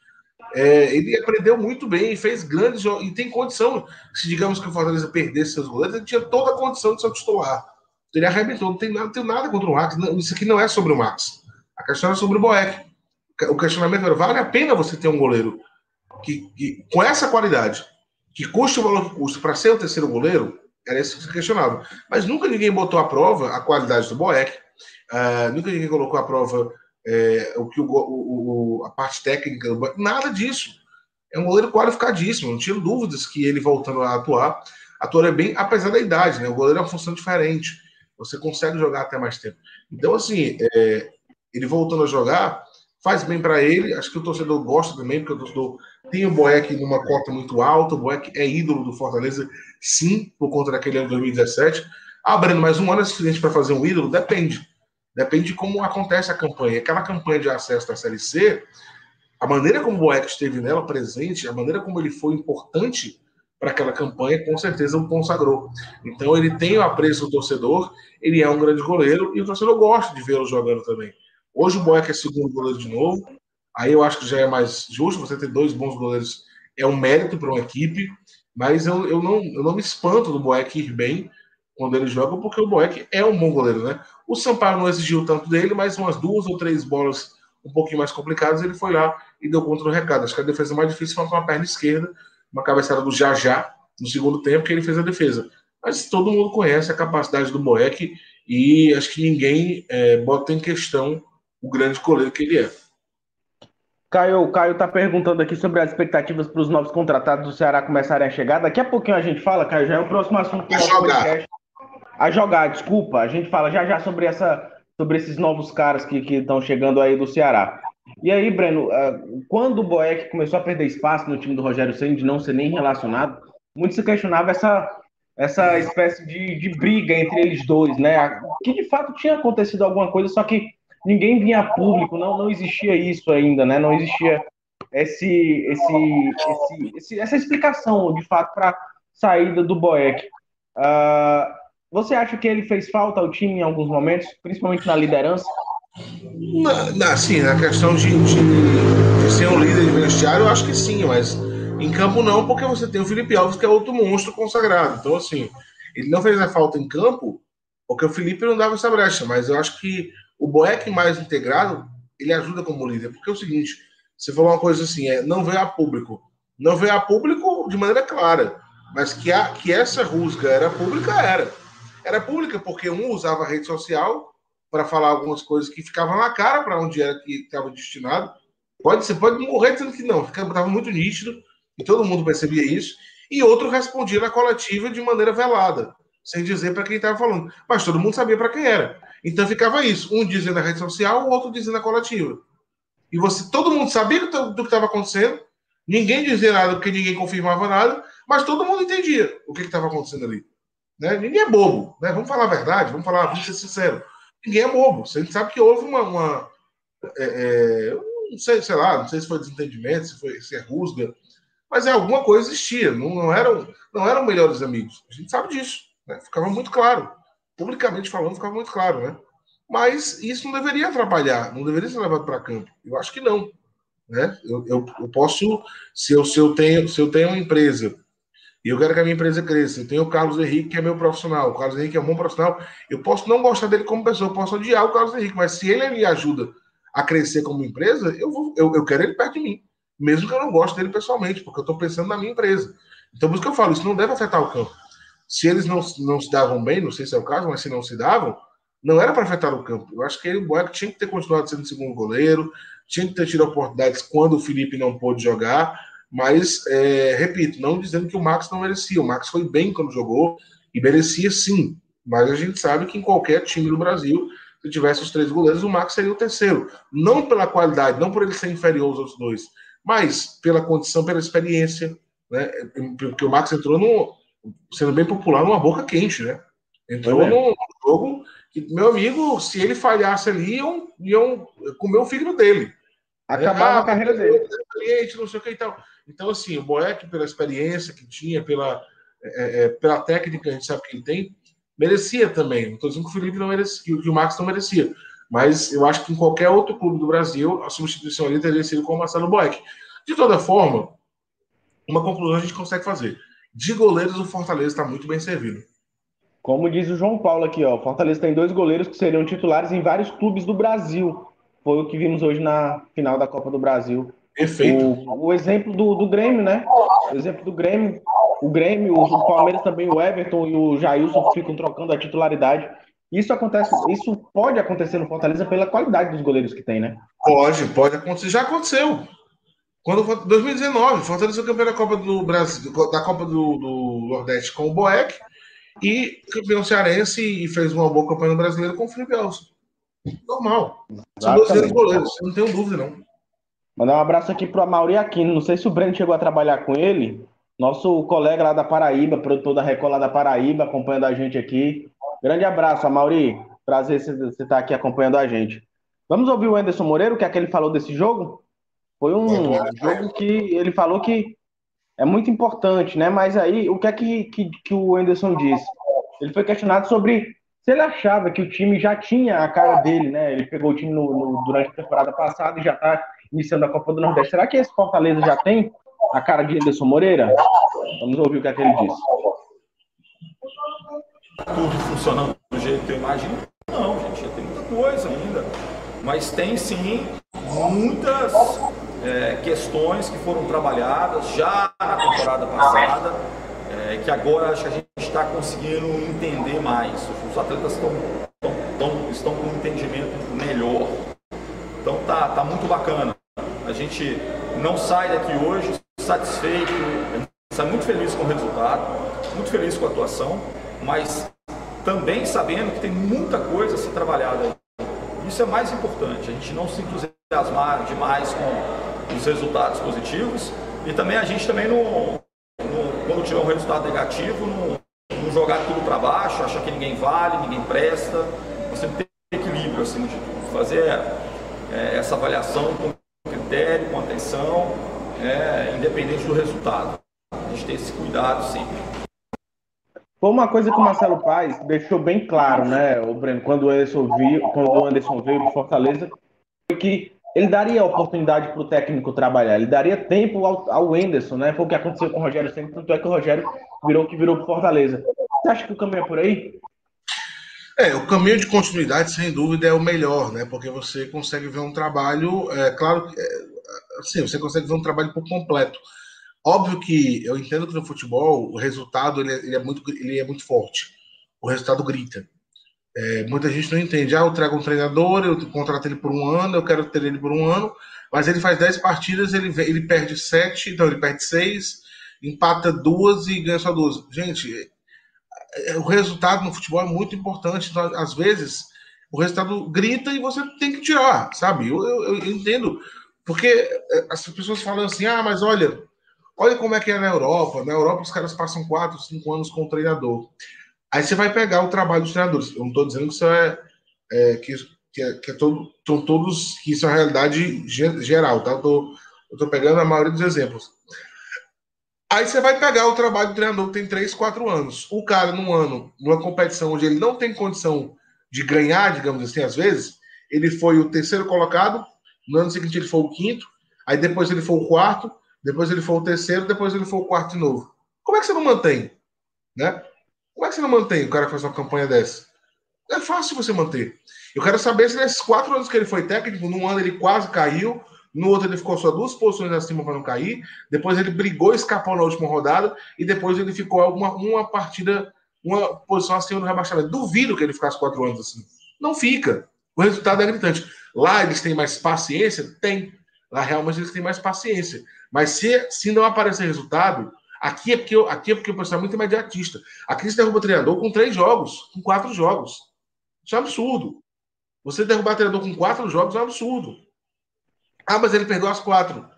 é, ele aprendeu muito bem fez grandes jogos. E tem condição, se digamos que o Fortaleza perdesse seus goleiros, ele tinha toda a condição de ser titular. Ele arrebentou, não tem, nada, não tem nada contra o Max. Não, isso aqui não é sobre o Max. A questão é sobre o Boeck. O questionamento era: vale a pena você ter um goleiro que, que com essa qualidade, que custa o valor que custa para ser o terceiro goleiro, era isso que se questionava. Mas nunca ninguém botou à prova a qualidade do Boeck, uh, nunca ninguém colocou à prova é, o que o, o, a parte técnica do Boeck, nada disso. É um goleiro qualificadíssimo, não tinha dúvidas que ele voltando a atuar, atuaria bem, apesar da idade, né? O goleiro é uma função diferente. Você consegue jogar até mais tempo. Então, assim, é, ele voltando a jogar, faz bem para ele. Acho que o torcedor gosta também, porque o torcedor tem o Boeck numa cota muito alta. O Boeck é ídolo do Fortaleza, sim, por conta daquele ano de 2017. Ah, Breno, mas um ano é suficiente para fazer um ídolo? Depende. Depende de como acontece a campanha. Aquela campanha de acesso da Série C, a maneira como o Boeck esteve nela presente, a maneira como ele foi importante para aquela campanha, com certeza o consagrou. Então ele tem o apreço do torcedor, ele é um grande goleiro e o torcedor gosta de vê-lo jogando também. Hoje o Boeck é segundo goleiro de novo. Aí eu acho que já é mais justo você ter dois bons goleiros, é um mérito para uma equipe, mas eu, eu, não, eu não me espanto do Boeck ir bem quando ele joga, porque o Boeck é um bom goleiro, né? O Sampaio não exigiu tanto dele, mas umas duas ou três bolas um pouquinho mais complicadas, ele foi lá e deu conta do recado. Acho que a defesa mais difícil foi com a perna esquerda, uma cabeçada do Jajá no segundo tempo, que ele fez a defesa. Mas todo mundo conhece a capacidade do Boeck e acho que ninguém é, bota em questão o grande goleiro que ele é. Caio, Caio está perguntando aqui sobre as expectativas para os novos contratados do Ceará começarem a chegar. Daqui a pouquinho a gente fala, Caio, já é o próximo assunto do nosso podcast. A jogar, desculpa. A gente fala já já sobre, essa, sobre esses novos caras que estão chegando aí do Ceará. E aí, Breno, uh, quando o Boeck começou a perder espaço no time do Rogério Senna, de não ser nem relacionado, muito se questionava essa, essa espécie de, de briga entre eles dois, né? Que de fato tinha acontecido alguma coisa, só que ninguém vinha a público, não, não existia isso ainda, né? Não existia esse, esse, esse, esse essa explicação, de fato, para saída do Boeck. Uh, você acha que ele fez falta ao time em alguns momentos, principalmente na liderança? Na, na, sim, na questão de, de, de, ser um líder de vestiário, eu acho que sim, mas em campo não, porque você tem o Felipe Alves, que é outro monstro consagrado. Então, assim, ele não fez a falta em campo, porque o Felipe não dava essa brecha, mas eu acho que o Boeck mais integrado, ele ajuda como líder. Porque é o seguinte, você falou uma coisa assim, é não veio a público. Não veio a público de maneira clara, mas que, a, que essa rusga era pública, era. Era pública porque um usava a rede social para falar algumas coisas que ficavam na cara para onde era que estava destinado. Pode ser, pode morrer dizendo que não, estava muito nítido e todo mundo percebia isso. E outro respondia na coletiva de maneira velada, sem dizer para quem estava falando. Mas todo mundo sabia para quem era. Então ficava isso, um dizendo na rede social, o outro dizendo na coletiva. E você, todo mundo sabia do que estava acontecendo, ninguém dizia nada porque ninguém confirmava nada, mas todo mundo entendia o que estava acontecendo ali. Né? Ninguém é bobo, né? Vamos falar a verdade, vamos falar, vamos ser sincero. Ninguém é bobo. Você sabe que houve uma. uma é, é, não sei, sei lá, não sei se foi desentendimento, se foi se é rusga, mas é, alguma coisa existia. Não, não, eram, não eram melhores amigos. A gente sabe disso. Né? Ficava muito claro publicamente falando, ficava muito claro, né? Mas isso não deveria atrapalhar, não deveria ser levado para campo. Eu acho que não. Né? Eu, eu, eu, posso, se eu, se, eu tenho, se eu tenho uma empresa e eu quero que a minha empresa cresça, eu tenho o Carlos Henrique, que é meu profissional, o Carlos Henrique é um bom profissional, eu posso não gostar dele como pessoa, eu posso odiar o Carlos Henrique, mas se ele me ajuda a crescer como empresa, eu, vou, eu, eu quero ele perto de mim, mesmo que eu não goste dele pessoalmente, porque eu estou pensando na minha empresa. Então, por isso que eu falo, isso não deve afetar o campo se eles não, não se davam bem, não sei se é o caso, mas se não se davam, não era para afetar o campo. Eu acho que o Boeck tinha que ter continuado sendo segundo goleiro, tinha que ter tido oportunidades quando o Felipe não pôde jogar, mas, é, repito, não dizendo que o Max não merecia. O Max foi bem quando jogou e merecia sim, mas a gente sabe que em qualquer time do Brasil, se tivesse os três goleiros, o Max seria o terceiro. Não pela qualidade, não por ele ser inferior aos outros dois, mas pela condição, pela experiência, né? Porque o Max entrou no, sendo bem popular, numa boca quente, né? Entrou é. num jogo que, meu amigo, se ele falhasse ali, iam, iam comer o fígado dele. Acabar ah, a carreira dele. Cliente, não sei o que e tal. Então, assim, o Boeck, pela experiência que tinha, pela, é, é, pela técnica, a gente sabe que ele tem, merecia também. Não estou dizendo que o Felipe não merecia, que o Max não merecia. Mas eu acho que em qualquer outro clube do Brasil, a substituição ali teria sido com o Marcelo Boeck. De toda forma, uma conclusão a gente consegue fazer. De goleiros, o Fortaleza está muito bem servido. Como diz o João Paulo aqui, ó, Fortaleza tem dois goleiros que seriam titulares em vários clubes do Brasil. Foi o que vimos hoje na final da Copa do Brasil. Perfeito. O, o exemplo do, do Grêmio, né? O exemplo do Grêmio. O Grêmio, o Palmeiras também, o Everton e o Jailson ficam trocando a titularidade. Isso acontece, isso pode acontecer no Fortaleza pela qualidade dos goleiros que tem, né? Pode, pode acontecer. Já aconteceu. Quando 2019, Fortaleza campeão da Copa do Brasil, da Copa do, do Nordeste com o Boeck e campeão cearense e fez uma boa campanha no brasileiro com o Felipe Alves. Normal. São dois grandes goleiros, não tenho dúvida, não. Mandar um abraço aqui para o Mauri Aquino. Não sei se o Breno chegou a trabalhar com ele. Nosso colega lá da Paraíba, produtor da Record lá da Paraíba, acompanhando a gente aqui. Grande abraço, Mauri. Prazer você estar aqui acompanhando a gente. Vamos ouvir o Anderson Moreira, o que é que ele falou desse jogo? Foi um jogo que ele falou que é muito importante, né? Mas aí, o que é que, que, que o Anderson disse? Ele foi questionado sobre se ele achava que o time já tinha a cara dele, né? Ele pegou o time no, no, durante a temporada passada e já está iniciando a Copa do Nordeste. Será que esse Fortaleza já tem a cara de Anderson Moreira? Vamos ouvir o que, é que ele disse. Tudo funcionando do jeito que eu imagino? Não, gente, tem muita coisa ainda. Mas tem sim muitas é, questões que foram trabalhadas já na temporada passada, é, que agora acho que a gente está conseguindo entender mais. Os atletas estão, estão, estão com um entendimento melhor. Então tá, tá muito bacana. A gente não sai daqui hoje satisfeito, está muito feliz com o resultado, muito feliz com a atuação, mas também sabendo que tem muita coisa a ser trabalhada. Isso é mais importante, a gente não se entusiasmar demais com os resultados positivos e também a gente também não, não quando tiver um resultado negativo, não, não jogar tudo para baixo, achar que ninguém vale, ninguém presta. Você tem equilíbrio acima de tudo, fazer é, essa avaliação com critério, com atenção, é, independente do resultado. A gente tem esse cuidado sempre. Foi uma coisa que o Marcelo Paes deixou bem claro, né, o Breno, quando o Anderson veio, quando o Anderson veio de Fortaleza, foi que ele daria oportunidade para o técnico trabalhar, ele daria tempo ao, Anderson, né? Foi o que aconteceu com o Rogério sempre, tanto é que o Rogério virou que virou Fortaleza. Você acha que o caminho é por aí? É, o caminho de continuidade, sem dúvida, é o melhor, né? Porque você consegue ver um trabalho, é claro, é, assim, você consegue ver um trabalho por completo. Óbvio que eu entendo que no futebol o resultado ele é, ele é muito, ele é muito forte. O resultado grita. É, muita gente não entende. Ah, eu trago um treinador, eu contrato ele por um ano, eu quero ter ele por um ano, mas ele faz 10 partidas, ele, ele perde 7, então ele perde 6, empata duas e ganha só duas. Gente, é, é, o resultado no futebol é muito importante. Então, às vezes, o resultado grita e você tem que tirar, sabe? Eu, eu, eu entendo. Porque é, as pessoas falam assim, ah, mas olha, olha como é que é na Europa. Na Europa os caras passam 4, 5 anos com o treinador. Aí você vai pegar o trabalho dos treinadores. Eu não estou dizendo que isso é, é que, que, é, que é todo, todos que isso é uma realidade geral, tá? Eu tô, eu tô pegando a maioria dos exemplos. Aí você vai pegar o trabalho do treinador que tem 3, 4 anos. O cara, num ano, numa competição onde ele não tem condição de ganhar, digamos assim, às vezes, ele foi o terceiro colocado, no ano seguinte ele foi o quinto, aí depois ele foi o quarto, depois ele foi o terceiro, depois ele foi o quarto de novo. Como é que você não mantém? Né? Como é que você não mantém o cara que faz uma campanha dessa? É fácil você manter. Eu quero saber se nesses quatro anos que ele foi técnico, num ano ele quase caiu, no outro ele ficou só duas posições acima para não cair, depois ele brigou, escapou na última rodada, e depois ele ficou uma, uma partida, uma posição acima do rebaixamento. Duvido que ele ficasse quatro anos assim. Não fica. O resultado é gritante. Lá eles têm mais paciência? Tem. Lá realmente eles têm mais paciência. Mas se, se não aparecer resultado, Aqui é porque, eu, aqui é porque o pessoal é muito imediatista. Aqui você derruba o treinador com três jogos, com quatro jogos. Isso é um absurdo. Você derrubar o treinador com quatro jogos é um absurdo. Ah, mas ele perdeu as quatro.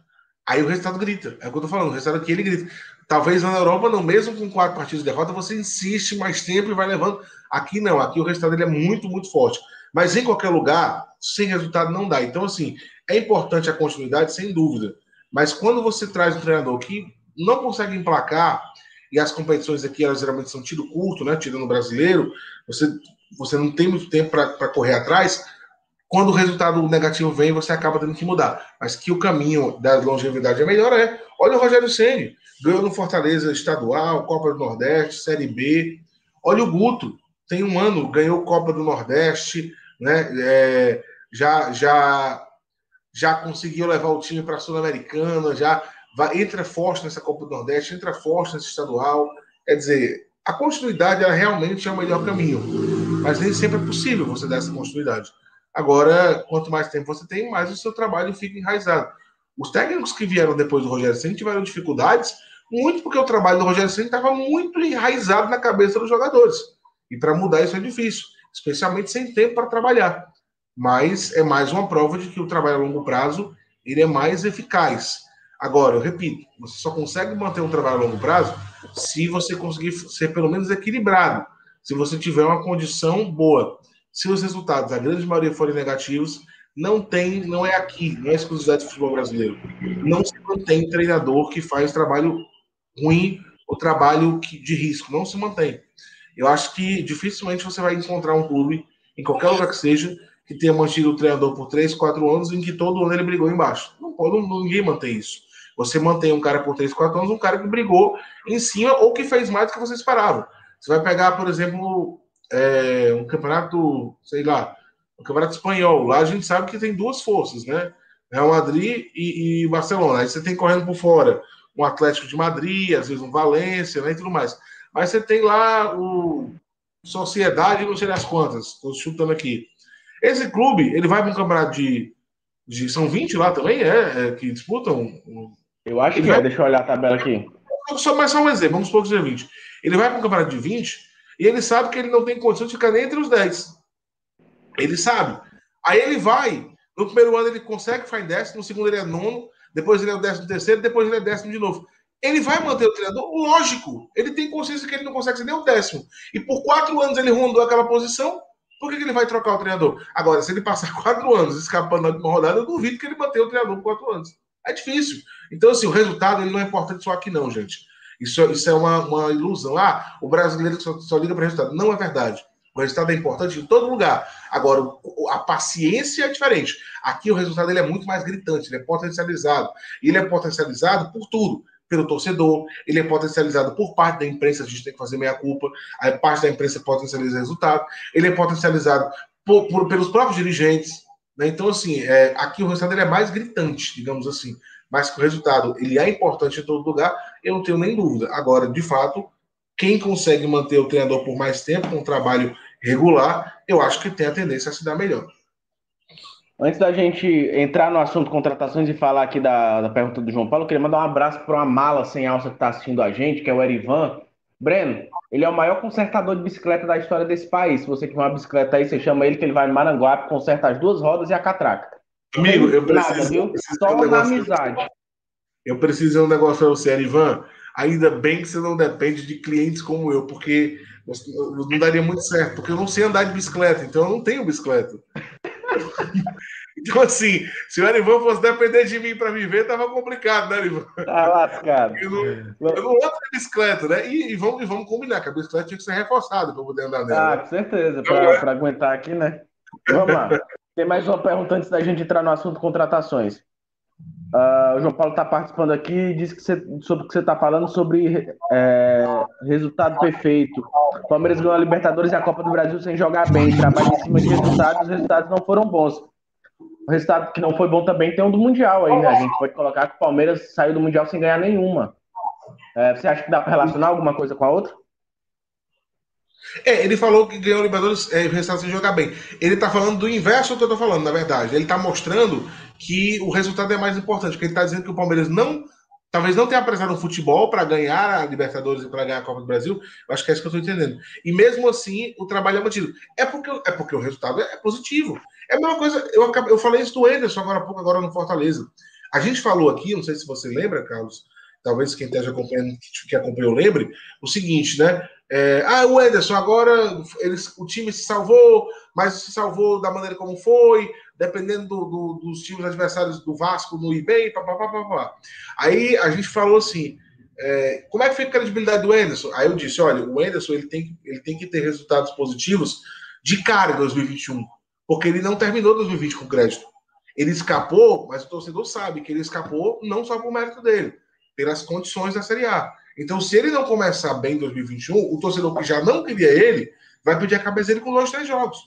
Aí o resultado grita. É o que eu tô falando. O resultado aqui ele grita. Talvez na Europa, não, mesmo com quatro partidas de derrota, você insiste mais tempo e vai levando. Aqui não. Aqui o resultado ele é muito, muito forte. Mas em qualquer lugar, sem resultado não dá. Então, assim, é importante a continuidade, sem dúvida. Mas quando você traz um treinador que não consegue emplacar, e as competições aqui elas geralmente são tiro curto, né? Tirando o brasileiro, você, você não tem muito tempo para correr atrás. Quando o resultado negativo vem, você acaba tendo que mudar. Mas que o caminho da longevidade é melhor, é. Olha o Rogério Ceni ganhou no Fortaleza Estadual, Copa do Nordeste, Série B. Olha o Guto, tem um ano, ganhou Copa do Nordeste, né? É, já, já, já conseguiu levar o time para a Sul-Americana, já vai, entra forte nessa Copa do Nordeste, entra forte nesse estadual. Quer dizer, a continuidade ela realmente é o melhor caminho. Mas nem sempre é possível você dar essa continuidade. Agora, quanto mais tempo você tem, mais o seu trabalho fica enraizado. Os técnicos que vieram depois do Rogério Senna tiveram dificuldades, muito porque o trabalho do Rogério Senna estava muito enraizado na cabeça dos jogadores. E para mudar isso é difícil, especialmente sem tempo para trabalhar. Mas é mais uma prova de que o trabalho a longo prazo ele é mais eficaz. Agora, eu repito, você só consegue manter um trabalho a longo prazo se você conseguir ser pelo menos equilibrado, se você tiver uma condição boa. Se os resultados, a grande maioria, forem negativos, não tem, não é aqui, não é exclusividade do futebol brasileiro. Não se mantém treinador que faz trabalho ruim ou trabalho de risco, não se mantém. Eu acho que dificilmente você vai encontrar um clube, em qualquer lugar que seja, que tenha mantido o treinador por 3, 4 anos, em que todo ano ele brigou embaixo. Não pode, ninguém mantém isso. Você mantém um cara por 3, 4 anos, um cara que brigou em cima ou que fez mais do que você esperava. Você vai pegar, por exemplo, é, um campeonato, sei lá, um campeonato espanhol. Lá a gente sabe que tem duas forças, né? Real Madrid e, e Barcelona. Aí você tem correndo por fora um Atlético de Madrid, às vezes um Valência, né, e tudo mais. Mas você tem lá o Sociedade, não sei das quantas, estou chutando aqui. Esse clube, ele vai para um campeonato de, de. São 20 lá também, é? é que disputam? Eu acho ele que é, vai... é, deixa eu olhar a tabela aqui. Só, mas só um exemplo, vamos supor que seja 20. Ele vai para um campeonato de 20 e ele sabe que ele não tem condição de ficar nem entre os 10. Ele sabe. Aí ele vai. No primeiro ano ele consegue ficar em décimo, no segundo ele é nono, depois ele é o décimo terceiro, depois ele é décimo de novo. Ele vai manter o treinador? Lógico. Ele tem consciência que ele não consegue ser nem o décimo. E por quatro anos ele rondou aquela posição, por que, que ele vai trocar o treinador? Agora, se ele passar [LAUGHS] quatro anos escapando de uma rodada, eu duvido que ele mantenha o treinador por quatro anos. É difícil. Então, assim, o resultado ele não é importante só aqui, não, gente. Isso, isso é uma, uma ilusão. Ah, o brasileiro só, só liga para resultado. Não é verdade. O resultado é importante em todo lugar. Agora, a paciência é diferente. Aqui o resultado ele é muito mais gritante, ele é potencializado. Ele é potencializado por tudo. Pelo torcedor, ele é potencializado por parte da imprensa, a gente tem que fazer meia-culpa. A parte da imprensa potencializa o resultado. Ele é potencializado por, por, pelos próprios dirigentes. Né? Então, assim, é, aqui o resultado é mais gritante, digamos assim. Mas que o resultado ele é importante em todo lugar, eu não tenho nem dúvida. Agora, de fato, quem consegue manter o treinador por mais tempo, com um trabalho regular, eu acho que tem a tendência a se dar melhor. Antes da gente entrar no assunto contratações e falar aqui da, da pergunta do João Paulo, eu queria mandar um abraço para uma mala sem alça que está assistindo a gente, que é o Erivan. Breno, ele é o maior consertador de bicicleta da história desse país. Se você tiver uma bicicleta aí, você chama ele que ele vai no Maranguape, conserta as duas rodas e a catraca. Amigo, eu preciso. Nada, viu? Preciso Só um na amizade. Eu preciso de um negócio para você, Erivan. Ainda bem que você não depende de clientes como eu, porque não daria muito certo, porque eu não sei andar de bicicleta, então eu não tenho bicicleta. Então, assim, se o Arivan fosse depender de mim para viver, tava complicado, né, Arivan? Tá lascado. Eu não, eu não ando de bicicleta, né? E, e, vamos, e vamos combinar que a bicicleta tinha que ser reforçada para poder andar nela. Ah, né? com certeza, para aguentar aqui, né? Vamos lá. [LAUGHS] Tem mais uma pergunta antes da gente entrar no assunto contratações. Uh, o João Paulo está participando aqui e disse que você, sobre o que você está falando sobre é, resultado perfeito. O Palmeiras ganhou a Libertadores e a Copa do Brasil sem jogar bem, trabalha em cima de resultados, os resultados não foram bons. O resultado que não foi bom também tem um do Mundial aí, né? A gente pode colocar que o Palmeiras saiu do Mundial sem ganhar nenhuma. É, você acha que dá para relacionar alguma coisa com a outra? É, ele falou que ganhou o Libertadores é, resultado sem jogar bem. Ele tá falando do inverso do que eu tô falando, na verdade. Ele tá mostrando que o resultado é mais importante, porque ele tá dizendo que o Palmeiras não. Talvez não tenha apresentado um futebol para ganhar a Libertadores e para ganhar a Copa do Brasil. Eu acho que é isso que eu tô entendendo. E mesmo assim, o trabalho é mantido. É porque, é porque o resultado é positivo. É a mesma coisa. Eu, eu falei isso do Anderson agora há pouco, agora no Fortaleza. A gente falou aqui, não sei se você lembra, Carlos, talvez quem esteja acompanhando, que acompanhou, lembre, o seguinte, né? É, ah, o Ederson, agora eles, o time se salvou, mas se salvou da maneira como foi, dependendo do, do, dos times adversários do Vasco no eBay, papapá. Aí a gente falou assim: é, como é que fica a credibilidade do Ederson? Aí eu disse: olha, o Ederson ele tem, ele tem que ter resultados positivos de cara em 2021, porque ele não terminou 2020 com crédito. Ele escapou, mas o torcedor sabe que ele escapou não só por mérito dele, pelas condições da Série A. Então, se ele não começar bem em 2021, o torcedor que já não queria ele vai pedir a cabeça dele com dois, três jogos.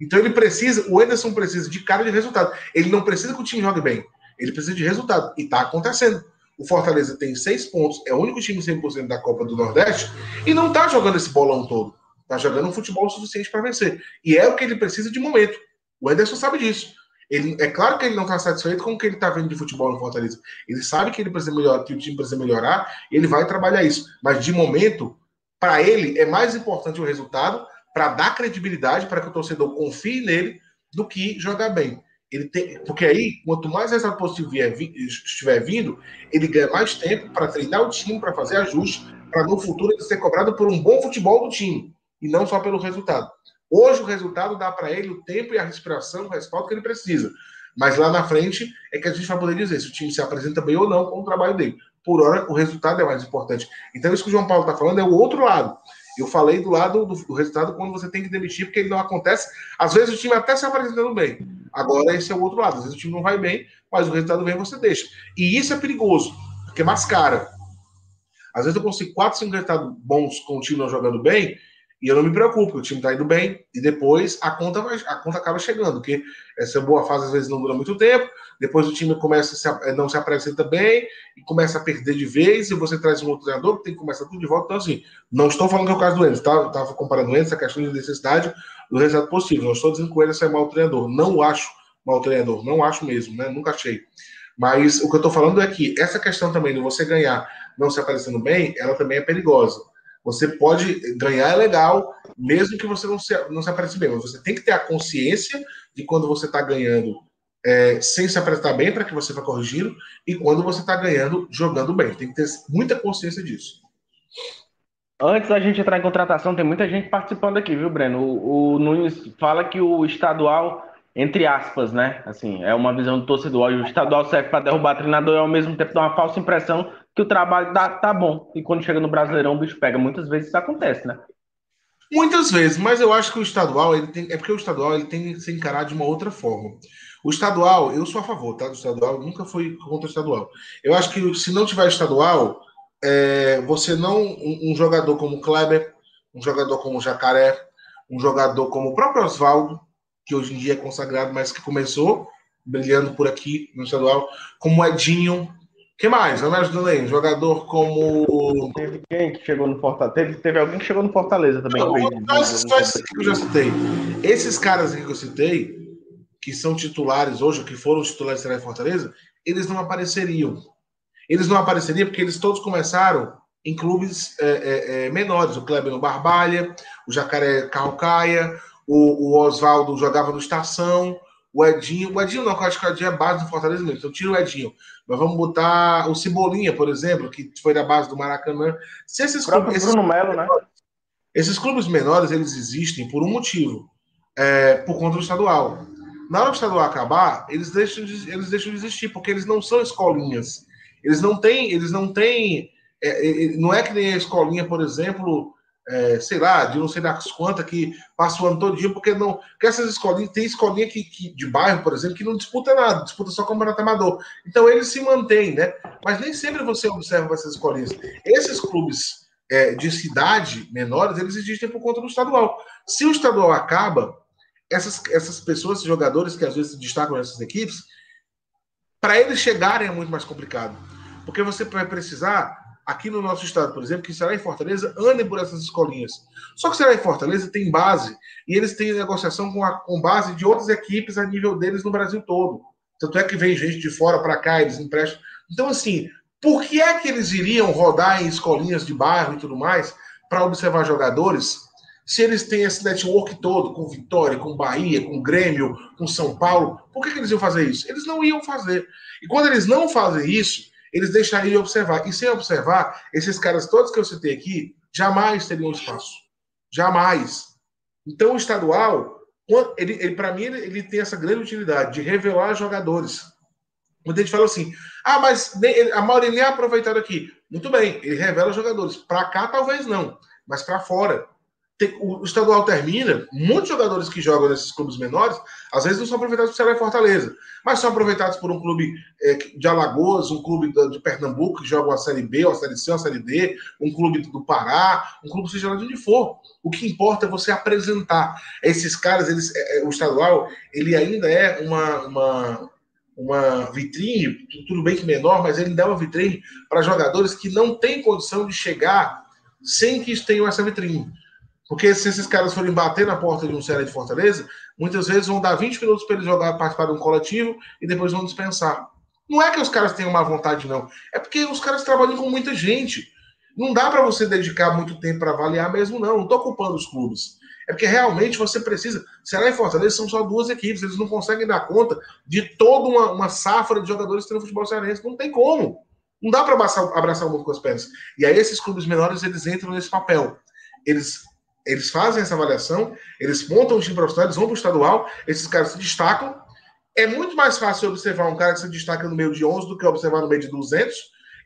Então, ele precisa, o Ederson precisa de cara de resultado. Ele não precisa que o time jogue bem. Ele precisa de resultado. E está acontecendo. O Fortaleza tem seis pontos, é o único time 100% da Copa do Nordeste e não está jogando esse bolão todo. Está jogando um futebol suficiente para vencer. E é o que ele precisa de momento. O Ederson sabe disso. Ele, é claro que ele não está satisfeito com o que ele está vendo de futebol no Fortaleza. Ele sabe que ele precisa melhorar, que o time precisa melhorar, ele vai trabalhar isso. Mas de momento, para ele, é mais importante o resultado para dar credibilidade, para que o torcedor confie nele, do que jogar bem. Ele tem, porque aí, quanto mais resultado positivo vier, estiver vindo, ele ganha mais tempo para treinar o time, para fazer ajustes, para no futuro ele ser cobrado por um bom futebol do time, e não só pelo resultado. Hoje o resultado dá para ele o tempo e a respiração, o respaldo que ele precisa. Mas lá na frente é que a gente vai poder dizer se o time se apresenta bem ou não com o trabalho dele. Por hora, o resultado é mais importante. Então, isso que o João Paulo está falando é o outro lado. Eu falei do lado do, do, resultado quando você tem que demitir, porque ele não acontece. Às vezes o time até se apresentando bem. Agora esse é o outro lado. Às vezes o time não vai bem, mas o resultado vem você deixa. E isso é perigoso, porque mascara. Às vezes eu consigo quatro, cinco resultados bons com o time não jogando bem, e eu não me preocupo, o time está indo bem, e depois a conta, vai, a conta acaba chegando, porque essa boa fase às vezes não dura muito tempo, depois o time começa se, não se apresenta bem, e começa a perder de vez, e você traz um outro treinador que tem que começar tudo de volta. Então, assim, não estou falando que é o caso do Enzo, tá? estava comparando o Enzo, a questão de necessidade do resultado possível. Não estou dizendo que o Enzo é mau treinador, não acho mau treinador, não acho mesmo, né? Nunca achei. Mas o que eu estou falando é que essa questão também de você ganhar não se aparecendo bem, ela também é perigosa. Você pode ganhar é legal, mesmo que você não se, não se apareça bem, mas você tem que ter a consciência de quando você está ganhando é, sem se apresentar bem para que você vá corrigindo e quando você está ganhando jogando bem. Tem que ter muita consciência disso. Antes da gente entrar em contratação, tem muita gente participando aqui, viu, Breno? O, o Nunes fala que o estadual, entre aspas, né? Assim, é uma visão do torcedor. O estadual serve para derrubar treinador e ao mesmo tempo dar uma falsa impressão que o trabalho dá, tá bom. E quando chega no Brasileirão, o bicho pega. Muitas vezes isso acontece, né? Muitas vezes, mas eu acho que o estadual, ele tem, é porque o estadual ele tem que ser encarado de uma outra forma. O estadual, eu sou a favor, tá? Do estadual, nunca fui contra o estadual. Eu acho que se não tiver estadual, é, você não. Um, um, jogador como Kleber, um jogador como Jacaré, um jogador como o próprio Oswaldo, que hoje em dia é consagrado, mas que começou brilhando por aqui no estadual, como o Edinho, que mais? Vai me ajudando aí. Um jogador como. Teve quem que chegou no Fortaleza? Teve, teve alguém que chegou no Fortaleza também. Não, esses, só esses que eu já citei. Esses caras aqui que eu citei, que são titulares hoje, que foram titulares da Fortaleza, eles não apareceriam. Eles não apareceriam porque eles todos começaram em clubes é, é, é, menores. O Kleber no Barbalha, o Jacaré Carrocaia, o, o Oswaldo jogava no Estação, o Edinho. O Edinho não, eu acho que o Edinho é base do Fortaleza mesmo. Então tira o Edinho. Mas vamos botar o Cebolinha, por exemplo, que foi da base do Maracanã. Se esses clubes, esses, Bruno Melo, né? Esses clubes menores, eles existem por um motivo. É, por conta do estadual. Na hora que o estadual acabar, eles deixam de, eles deixam de existir, porque eles não são escolinhas. Eles não têm, eles não têm. É, é, não é que nem a escolinha, por exemplo, é, sei lá, de não sei das quantas, que passa o ano todo dia, porque não. Porque essas escolinhas, tem escolinha que, que, de bairro, por exemplo, que não disputa nada, disputa só campeonato amador. Então eles se mantêm, né? Mas nem sempre você observa essas escolinhas. Esses clubes é, de cidade menores, eles existem por conta do estadual. Se o estadual acaba, essas, essas pessoas, esses jogadores que às vezes destacam nessas equipes, para eles chegarem é muito mais complicado. Porque você vai precisar aqui no nosso estado, por exemplo, que será em Fortaleza, andem por essas escolinhas. Só que será em Fortaleza tem base, e eles têm negociação com, a, com base de outras equipes a nível deles no Brasil todo. Tanto é que vem gente de fora para cá, eles emprestam. Então, assim, por que é que eles iriam rodar em escolinhas de bairro e tudo mais para observar jogadores se eles têm esse network todo com Vitória, com Bahia, com Grêmio, com São Paulo? Por que, que eles iam fazer isso? Eles não iam fazer. E quando eles não fazem isso, eles deixariam de observar. E sem observar, esses caras todos que eu citei aqui jamais teriam espaço. Jamais. Então, o estadual, ele, ele para mim, ele, ele, tem essa grande utilidade de revelar jogadores. Muita gente fala assim: ah, mas a maioria nem é aproveitado aqui. Muito bem, ele revela jogadores. Para cá, talvez não, mas para fora o estadual termina, muitos jogadores que jogam nesses clubes menores, às vezes não são aproveitados por Ceará e Fortaleza, mas são aproveitados por um clube é, de Alagoas, um clube de Pernambuco que joga uma Série B, uma Série C, uma Série D, um clube do Pará, um clube seja lá de onde for. O que importa é você apresentar. Esses caras, eles, é, é o estadual, ele ainda é uma, uma, uma vitrine, tudo bem que menor, mas ele dá uma vitrine para jogadores que não têm condição de chegar sem que tenham essa vitrine. Porque se esses caras forem bater na porta de um Ceará de Fortaleza, muitas vezes vão dar 20 minutos para ele jogar, participar de um coletivo e depois vão dispensar. Não é que os caras tenham má vontade, não. É porque os caras trabalham com muita gente. Não dá para você dedicar muito tempo para avaliar mesmo, não. Não estou culpando os clubes. É porque realmente você precisa. Ceará e Fortaleza são só duas equipes, eles não conseguem dar conta de toda uma, uma safra de jogadores que tem no futebol cearense. Não tem como. Não dá para abraçar, abraçar o mundo com as pernas. E aí esses clubes menores, eles entram nesse papel. Eles eles fazem essa avaliação, eles montam o time profissional, eles vão para o estadual, esses caras se destacam. É muito mais fácil observar um cara que se destaca no meio de 11 do que observar no meio de 200.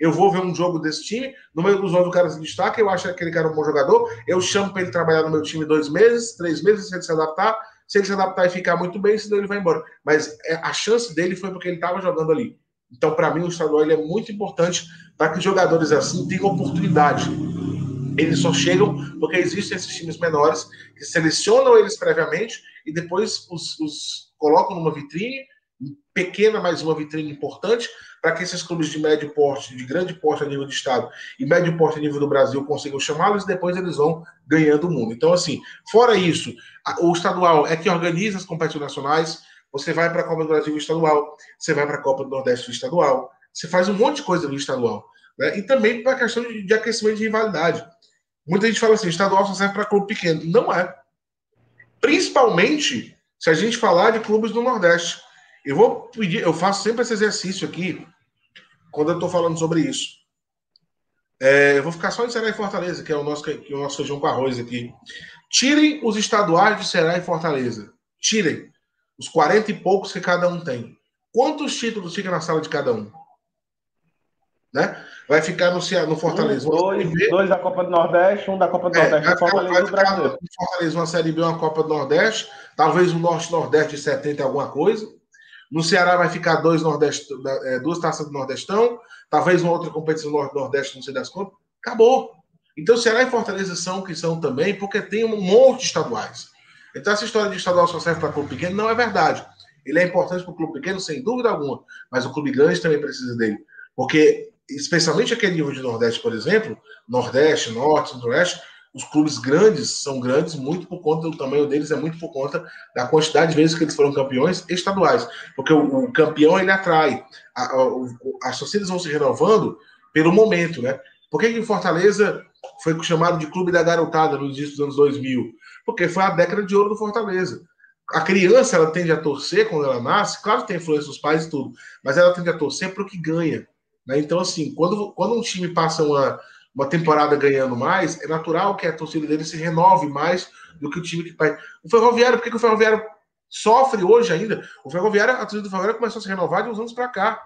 Eu vou ver um jogo desse time, no meio dos 11 o cara se destaca, eu acho que aquele cara um bom jogador, eu chamo para ele trabalhar no meu time dois meses, três meses, se ele se adaptar, se ele se adaptar e ficar muito bem, senão ele vai embora. Mas é, a chance dele foi porque ele estava jogando ali. Então, para mim, o estadual é muito importante para que jogadores assim tenham oportunidade. Eles só chegam porque existem esses times menores que selecionam eles previamente e depois os, os colocam numa vitrine pequena, mas uma vitrine importante, para que esses clubes de médio porte, de grande porte a nível de estado e médio porte a nível do Brasil consigam chamá-los e depois eles vão ganhando o mundo. Então, assim, fora isso, o estadual é que organiza as competições nacionais. Você vai para a Copa do Brasil estadual, você vai para a Copa do Nordeste estadual, você faz um monte de coisa no estadual. Né? E também para a questão de, de aquecimento de rivalidade. Muita gente fala assim, estadual só serve para clube pequeno. Não é. Principalmente se a gente falar de clubes do Nordeste. Eu vou pedir, eu faço sempre esse exercício aqui, quando eu estou falando sobre isso. É, eu vou ficar só em Ceará e Fortaleza, que é o nosso, que é o nosso feijão com arroz aqui. Tirem os estaduais de Ceará e Fortaleza. Tirem. Os 40 e poucos que cada um tem. Quantos títulos fica na sala de cada um? Né? Vai ficar no, no Fortaleza. Um, dois, dois, da Copa do Nordeste, um da Copa do é, Nordeste, vai Fortaleza do Brasil. Fortaleza, uma Série B, uma Copa do Nordeste, talvez um Norte-Nordeste de 70 alguma coisa. No Ceará vai ficar dois Nordeste, é, duas taças do Nordestão, talvez uma outra competição Norte-Nordeste, não sei das contas. Acabou. Então, Ceará e Fortaleza são o que são também, porque tem um monte de estaduais. Então, essa história de estadual só serve para clube pequeno não é verdade. Ele é importante para o clube pequeno, sem dúvida alguma, mas o clube grande também precisa dele. Porque, especialmente aquele nível de Nordeste, por exemplo, Nordeste, Norte, Centro-Oeste, os clubes grandes são grandes muito por conta do tamanho deles, é muito por conta da quantidade de vezes que eles foram campeões estaduais. Porque o, o campeão ele atrai. A, a, as torcidas vão se renovando pelo momento, né? Por que, que Fortaleza foi chamado de clube da garotada no início dos anos 2000? Porque foi a década de ouro do Fortaleza. A criança ela tende a torcer quando ela nasce, claro que tem influência dos pais e tudo, mas ela tende a torcer para o que ganha. Né? Então, assim, quando, quando um time passa uma uma temporada ganhando mais, é natural que a torcida dele se renove mais do que o time que vai. O Ferroviário, por que, que o Ferroviário sofre hoje ainda? O Ferroviário, a torcida do Ferroviário começou a se renovar de uns anos para cá.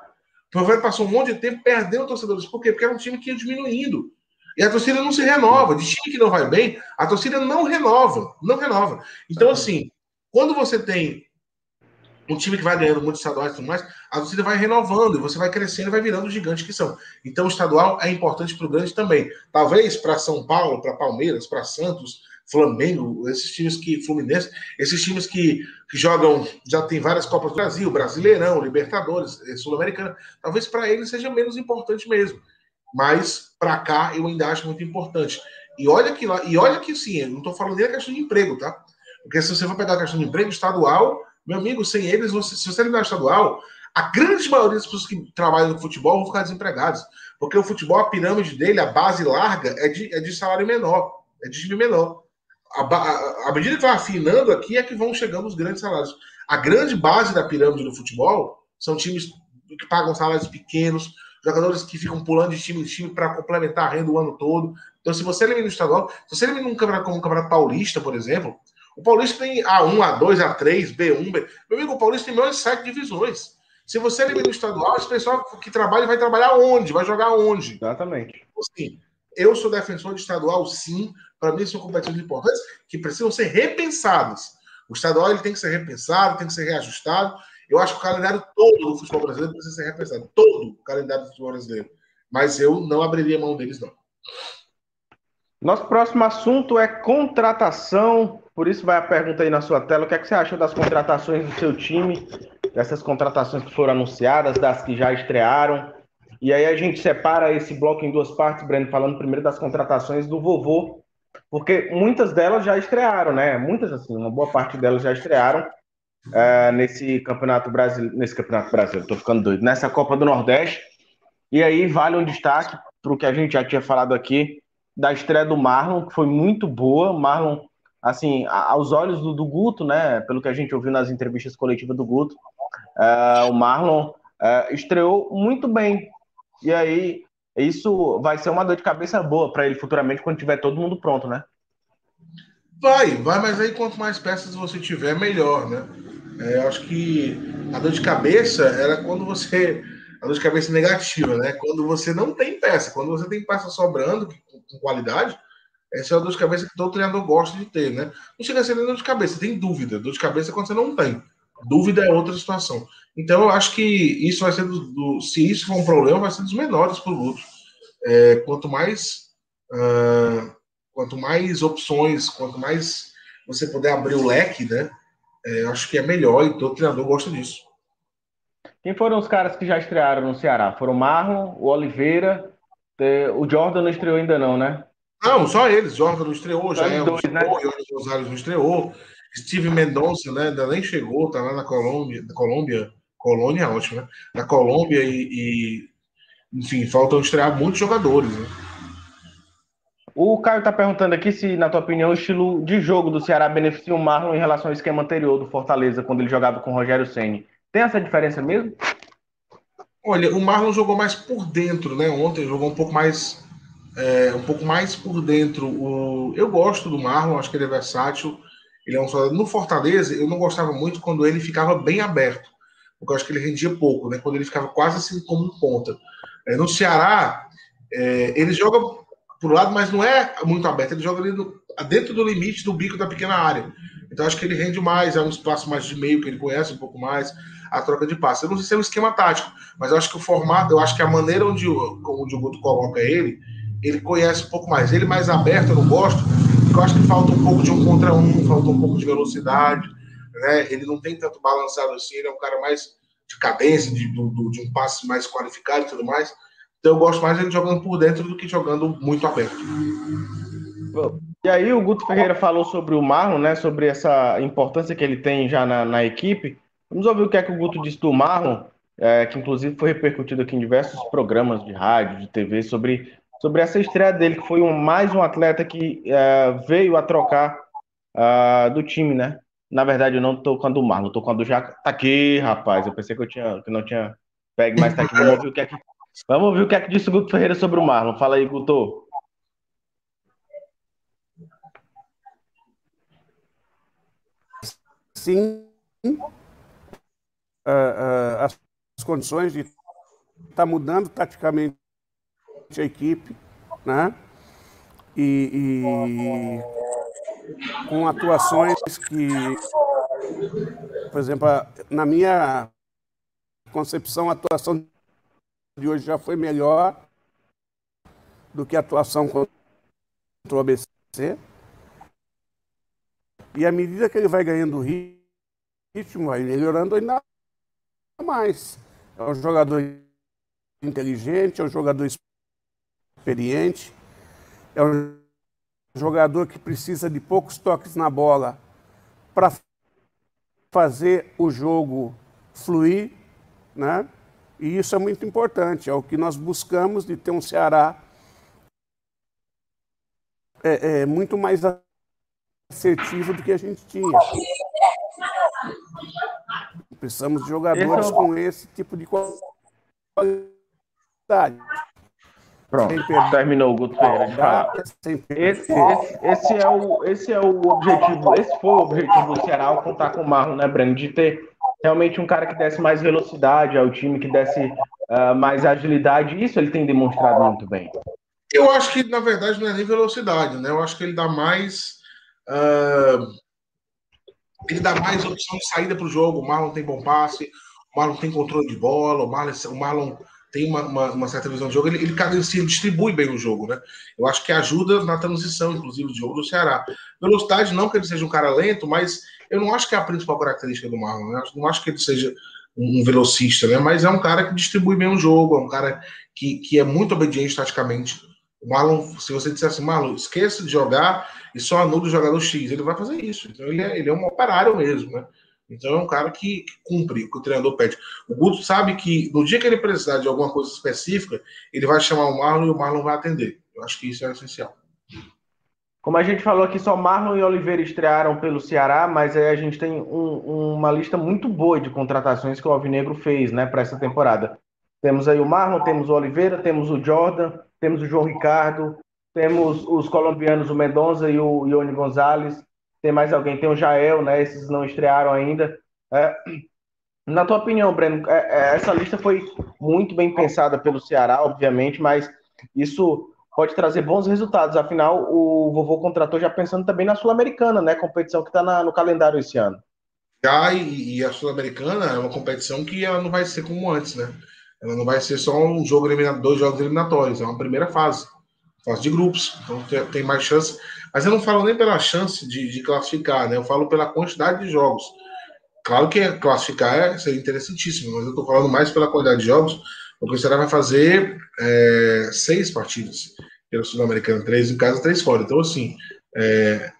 O Ferroviário passou um monte de tempo perdendo torcedores. Por quê? Porque era um time que ia diminuindo. E a torcida não se renova. De time que não vai bem, a torcida não renova. Não renova. Então, assim, quando você tem um time que vai ganhando muitos estaduais e tudo mais, a torcida vai renovando, e você vai crescendo e vai virando gigantes que são. Então, o estadual é importante para o grande também. Talvez para São Paulo, para Palmeiras, para Santos, Flamengo, esses times que. Fluminense, esses times que, que jogam, já tem várias Copas do Brasil, Brasileirão, Libertadores, eh, Sul-Americana, talvez para eles seja menos importante mesmo. Mas para cá eu ainda acho muito importante. E olha que lá, e olha que sim, eu não estou falando nem da questão de emprego, tá? Porque se você for pegar a questão de emprego estadual, meu amigo, sem eles, você, se você eliminar o estadual, a grande maioria das pessoas que trabalham no futebol vão ficar desempregadas. Porque o futebol, a pirâmide dele, a base larga, é de, é de salário menor, é de time menor. A, a, a medida que vai afinando aqui é que vão chegando os grandes salários. A grande base da pirâmide do futebol são times que pagam salários pequenos, jogadores que ficam pulando de time em time para complementar a renda o ano todo. Então, se você elimina o estadual, se você elimina um campeonato como o Campeonato Paulista, por exemplo, o Paulista tem A1, A2, A3, B1, B. Meu amigo, o Paulista tem mais sete divisões. Se você elimina o estadual, esse pessoal que trabalha vai trabalhar onde? Vai jogar onde? Exatamente. Assim, eu sou defensor de estadual, sim. Para mim, são competições importantes que precisam ser repensadas. O estadual ele tem que ser repensado, tem que ser reajustado. Eu acho que o calendário todo do futebol brasileiro precisa ser repensado. Todo o calendário do futebol brasileiro. Mas eu não abriria mão deles, não. Nosso próximo assunto é contratação. Por isso vai a pergunta aí na sua tela. O que, é que você acha das contratações do seu time? Dessas contratações que foram anunciadas, das que já estrearam. E aí a gente separa esse bloco em duas partes, Breno, falando primeiro das contratações do vovô, porque muitas delas já estrearam, né? Muitas, assim, uma boa parte delas já estrearam é, nesse campeonato brasileiro, nesse campeonato brasileiro, tô ficando doido, nessa Copa do Nordeste. E aí vale um destaque para o que a gente já tinha falado aqui, da estreia do Marlon, que foi muito boa. Marlon, assim, aos olhos do, do Guto, né? Pelo que a gente ouviu nas entrevistas coletivas do Guto, uh, o Marlon uh, estreou muito bem. E aí, isso vai ser uma dor de cabeça boa para ele futuramente quando tiver todo mundo pronto, né? Vai, vai, mas aí quanto mais peças você tiver, melhor, né? É, eu acho que a dor de cabeça era quando você a dor de cabeça negativa, né? Quando você não tem peça, quando você tem peça sobrando com qualidade, essa é a dor de cabeça que todo treinador gosta de ter, né? Não chega a ser dor de cabeça, tem dúvida. Dor de cabeça é quando você não tem. Dúvida é outra situação. Então, eu acho que isso vai ser do, do se isso for um problema, vai ser dos menores para o. É, quanto mais uh, quanto mais opções, quanto mais você puder abrir o leque, né? É, acho que é melhor e todo treinador gosta disso. Quem foram os caras que já estrearam no Ceará? Foram o Marlon, o Oliveira, o Jordan não estreou ainda não, né? Não, só eles. Jordan não estreou, já é dois, né? Rosário não estreou. Steve Mendonça, né, ainda nem chegou, tá lá na Colômbia, na Colômbia, Colônia, ótimo, né? Na Colômbia e, e enfim, faltam estrear muitos jogadores, né? O Caio está perguntando aqui se, na tua opinião, o estilo de jogo do Ceará beneficia o Marlon em relação ao esquema anterior do Fortaleza, quando ele jogava com o Rogério Senni. Tem essa diferença mesmo? Olha, o Marlon jogou mais por dentro, né? Ontem jogou um pouco mais, é, um pouco mais por dentro. O... Eu gosto do Marlon, acho que ele é versátil. Ele é um soldado. No Fortaleza, eu não gostava muito quando ele ficava bem aberto, porque eu acho que ele rendia pouco, né? Quando ele ficava quase assim como um ponta. É, no Ceará, é, ele joga por lado, mas não é muito aberto. Ele joga ali no, dentro do limite do bico da pequena área. Então acho que ele rende mais, é um espaço mais de meio que ele conhece um pouco mais a troca de passes. Eu não sei se é um esquema tático, mas eu acho que o formato, eu acho que a maneira onde, onde o Guto coloca ele, ele conhece um pouco mais. Ele mais aberto, eu não gosto, porque eu acho que falta um pouco de um contra um, falta um pouco de velocidade, né? Ele não tem tanto balançado assim, ele é um cara mais de cadência, de, de, de um passe mais qualificado e tudo mais. Então eu gosto mais dele jogando por dentro do que jogando muito aberto. E aí o Guto Ferreira falou sobre o Marlon, né? Sobre essa importância que ele tem já na, na equipe. Vamos ouvir o que é que o Guto disse do Marlon, é, que inclusive foi repercutido aqui em diversos programas de rádio, de TV, sobre, sobre essa estreia dele, que foi um, mais um atleta que é, veio a trocar uh, do time, né? Na verdade, eu não tô com a do Marlon, tô com a do Jaca. Tá aqui, rapaz. Eu pensei que eu tinha, que não tinha pegue, mas tá aqui. Vamos ouvir o que é que Vamos ouvir o que é que disse o Guto Ferreira sobre o Marlon. Fala aí, Guto. Sim. Uh, uh, as condições de tá mudando taticamente a equipe, né? E, e, com atuações que, por exemplo, na minha concepção, a atuação de hoje já foi melhor do que a atuação contra o ABC. E à medida que ele vai ganhando ritmo, vai melhorando ainda mais. É um jogador inteligente, é um jogador experiente, é um jogador que precisa de poucos toques na bola para fazer o jogo fluir, né? E isso é muito importante, é o que nós buscamos de ter um Ceará é, é, muito mais assertivo do que a gente tinha. Precisamos de jogadores esse é o... com esse tipo de qualidade. Pronto, terminou o Guto Ferreira de falar. Esse, esse, esse, é o, esse é o objetivo, esse foi o objetivo do Ceará ao contar com o Marlon, né, Breno? De ter realmente um cara que desse mais velocidade ao time, que desse uh, mais agilidade. Isso ele tem demonstrado muito bem. Eu acho que, na verdade, não é nem velocidade, né? Eu acho que ele dá mais. Uh, ele dá mais opção de saída para o jogo. O Marlon tem bom passe, o Marlon tem controle de bola, o Marlon, o Marlon tem uma, uma, uma, certa visão de jogo. Ele, ele cadencia, distribui bem o jogo, né? Eu acho que ajuda na transição, inclusive, de jogo do Ceará. Velocidade, não que ele seja um cara lento, mas eu não acho que é a principal característica do Marlon. Né? Não acho que ele seja um velocista, né? Mas é um cara que distribui bem o jogo, é um cara que, que é muito obediente taticamente. O Marlon, se você disser assim, Marlon, esqueça de jogar e só anula o jogador X, ele vai fazer isso. Então ele é, ele é um operário mesmo, né? Então é um cara que, que cumpre o que o treinador pede. O Guto sabe que no dia que ele precisar de alguma coisa específica, ele vai chamar o Marlon e o Marlon vai atender. Eu acho que isso é essencial. Como a gente falou aqui, só Marlon e Oliveira estrearam pelo Ceará, mas aí a gente tem um, uma lista muito boa de contratações que o Alvinegro fez né, para essa temporada. Temos aí o Marlon, temos o Oliveira, temos o Jordan, temos o João Ricardo, temos os colombianos, o Mendonça e o Ione Gonzalez. Tem mais alguém? Tem o Jael, né? Esses não estrearam ainda. É, na tua opinião, Breno, é, é, essa lista foi muito bem pensada pelo Ceará, obviamente, mas isso pode trazer bons resultados. Afinal, o vovô contratou já pensando também na Sul-Americana, né? Competição que está no calendário esse ano. Já, e, e a Sul-Americana é uma competição que ela não vai ser como antes, né? Ela não vai ser só um jogo eliminatório, dois jogos eliminatórios, é uma primeira fase, fase de grupos, então tem, mais chance. Mas eu não falo nem pela chance de, de, classificar, né? Eu falo pela quantidade de jogos. Claro que classificar é, seria interessantíssimo, mas eu estou falando mais pela quantidade de jogos, porque o Ceará vai fazer é, seis partidas pelo Sul-Americano, três em casa, três fora. Então, assim, é,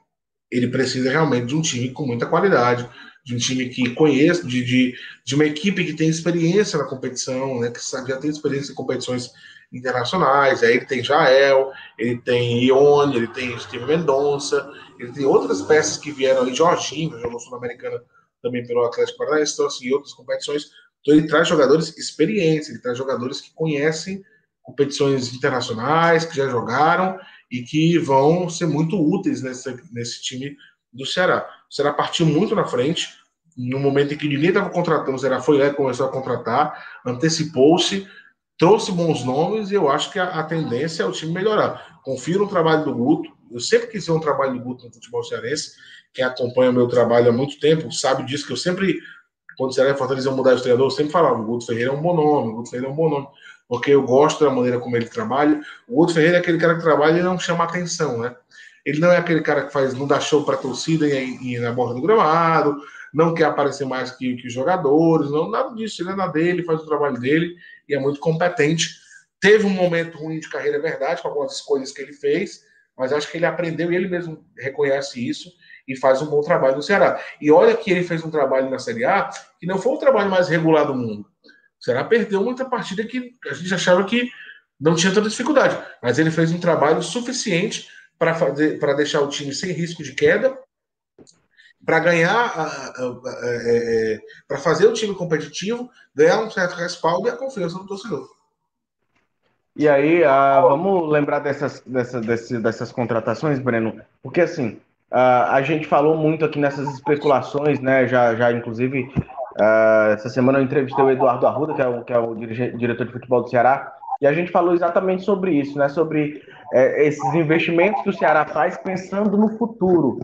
ele precisa realmente de um time com muita qualidade, de um time que conheça, de, de, de uma equipe que tem experiência na competição, né, que já tem experiência em competições internacionais. Aí ele tem Jael, ele tem Ione, ele tem Steve Mendonça, ele tem outras peças que vieram aí, Jorginho, jogou Sul-Americana também pelo Atlético Paranaense, então, assim, outras competições. Então ele traz jogadores experientes, ele traz jogadores que conhecem competições internacionais, que já jogaram e que vão ser muito úteis nesse, nesse time do Ceará. O Ceará partiu muito na frente, no momento em que ninguém estava contratando, o Ceará foi lá e começou a contratar, antecipou-se, trouxe bons nomes e eu acho que a, a, tendência é o time melhorar. Confio no trabalho do Guto, eu sempre quis ver um trabalho do Guto no futebol cearense, quem acompanha o meu trabalho há muito tempo sabe disso, que eu sempre, quando o Ceará e Fortaleza mudar de treinador, eu sempre falava, o Guto Ferreira é um bom nome, o Guto Ferreira é um bom nome, porque eu gosto da maneira como ele trabalha. O Guto Ferreira é aquele cara que trabalha e não chama atenção, né? Ele não é aquele cara que faz, não dá show para torcida e, e na borda do gramado, não quer aparecer mais que, que os jogadores, não, nada disso. Ele é na dele, faz o trabalho dele e é muito competente. Teve um momento ruim de carreira, é verdade, com algumas escolhas que ele fez, mas acho que ele aprendeu e ele mesmo reconhece isso e faz um bom trabalho no Ceará. E olha que ele fez um trabalho na Série A que não foi o trabalho mais regular do mundo. O Ceará perdeu muita partida que a gente achava que não tinha tanta dificuldade, mas ele fez um trabalho suficiente para fazer para deixar o time sem risco de queda, para ganhar, é, é, para fazer o time competitivo, ganhar um certo respaldo e a confiança do torcedor. E aí, uh, vamos lembrar dessas, dessas, dessas, contratações, Breno, porque assim, uh, a gente falou muito aqui nessas especulações, né? Já, já inclusive, uh, essa semana eu entrevistei o Eduardo Arruda, que é o, que é o diretor de futebol do Ceará, e a gente falou exatamente sobre isso, né? Sobre é, esses investimentos que o Ceará faz pensando no futuro.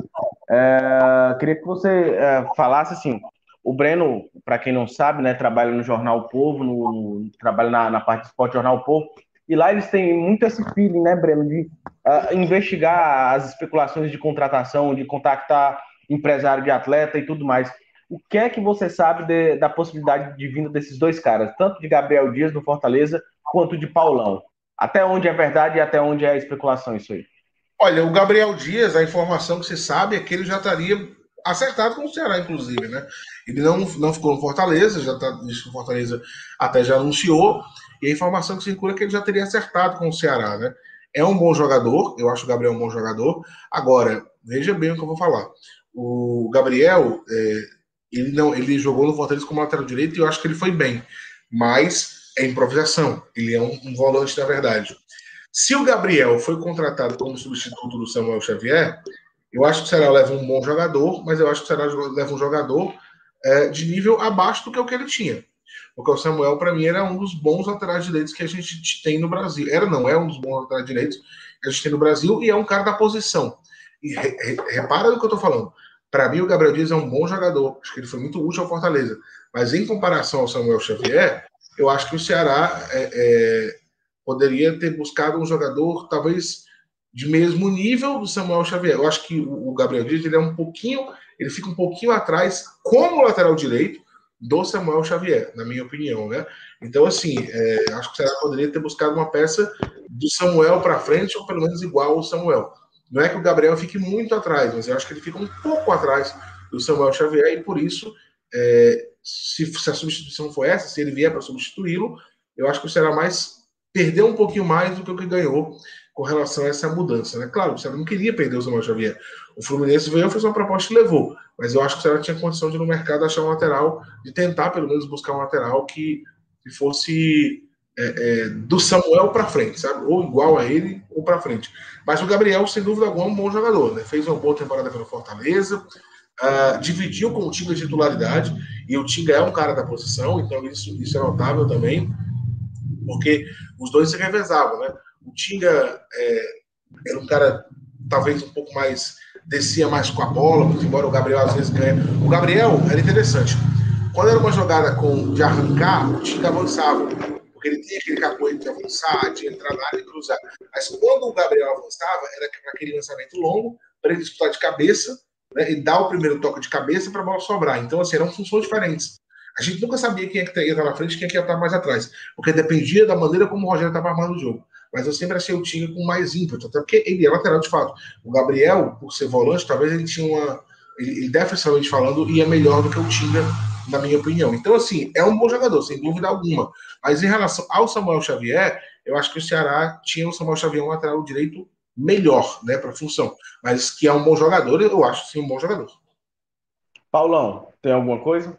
É, queria que você é, falasse assim. O Breno, para quem não sabe, né, trabalha no Jornal Povo, no, trabalha na, na, parte do esporte Jornal Povo, e lá eles têm muito esse feeling, né, Breno, de uh, investigar as especulações de contratação, de contactar empresário de atleta e tudo mais. O que é que você sabe de, da possibilidade de vinda desses dois caras, tanto de Gabriel Dias no Fortaleza quanto de Paulão. Até onde é verdade e até onde é especulação isso aí? Olha, o Gabriel Dias, a informação que você sabe é que ele já estaria acertado com o Ceará, inclusive, né? Ele não, não ficou no Fortaleza, já tá, o Fortaleza até já anunciou, e a informação que circula é que ele já teria acertado com o Ceará, né? É um bom jogador, eu acho o Gabriel um bom jogador. Agora, veja bem o que eu vou falar. O Gabriel, é, ele não, ele jogou no Fortaleza como lateral direito e eu acho que ele foi bem. Mas é improvisação. Ele é um, um volante, na verdade. Se o Gabriel foi contratado como substituto do Samuel Xavier, eu acho que o Ceará leva um bom jogador, mas eu acho que o Ceará leva um jogador é, de nível abaixo do que o que ele tinha. Porque o Samuel, para mim, era um dos bons laterais direitos que a gente tem no Brasil. Era, não, é um dos bons laterais direitos que a gente tem no Brasil e é um cara da posição. E re, re, repara no que eu estou falando. Para mim, o Gabriel Dias é um bom jogador. Acho que ele foi muito útil ao Fortaleza. Mas em comparação ao Samuel Xavier, eu acho que o Ceará é, é, poderia ter buscado um jogador talvez de mesmo nível do Samuel Xavier. Eu acho que o, Gabriel Dias ele é um pouquinho, ele fica um pouquinho atrás como lateral direito do Samuel Xavier, na minha opinião, né? Então assim, é, acho que o Ceará poderia ter buscado uma peça do Samuel para frente ou pelo menos igual ao Samuel. Não é que o Gabriel fique muito atrás, mas eu acho que ele fica um pouco atrás do Samuel Xavier e por isso é, se, se, a substituição for essa, se ele vier para substituí-lo, eu acho que o Ceará mais perdeu um pouquinho mais do que o que ganhou com relação a essa mudança. Né? Claro, o Ceará não queria perder o Samuel Xavier. O Fluminense veio, fez uma proposta e levou. Mas eu acho que o Ceará tinha condição de no mercado achar um lateral, de tentar pelo menos buscar um lateral que, que fosse é, é, do Samuel para frente, sabe? Ou igual a ele ou para frente. Mas o Gabriel, sem dúvida alguma, é um bom jogador. Né? Fez uma boa temporada pelo Fortaleza, uh, dividiu com o Tinga de titularidade, e o Tinga é um cara da posição, então isso, isso é notável também. porque os dois se revezavam, né? O Tinga é, era um cara talvez um pouco mais descia mais com a bola, embora o Gabriel às vezes ganha. O Gabriel era interessante. Quando era uma jogada com, de arrancar, o Tinga avançava, porque ele tinha aquele capoeiro de avançar, de entrar na área e cruzar. Mas quando o Gabriel avançava, era para aquele lançamento longo, para ele disputar de cabeça né, e dar o primeiro toque de cabeça para a bola sobrar. Então, assim, eram funções diferentes. A gente nunca sabia quem é que ia estar na frente e quem é que ia estar mais atrás, porque dependia da maneira como o Rogério estava armando o jogo. Mas eu sempre achei o Tinga com mais ímpeto, até porque ele é lateral de fato. O Gabriel, por ser volante, talvez ele tinha uma. Ele, ele defensivamente falando, ia melhor do que o Tinga, na minha opinião. Então, assim, é um bom jogador, sem dúvida alguma. Mas em relação ao Samuel Xavier, eu acho que o Ceará tinha o Samuel Xavier um lateral direito melhor, né, para a função. Mas que é um bom jogador, eu acho sim um bom jogador. Paulão, tem alguma coisa?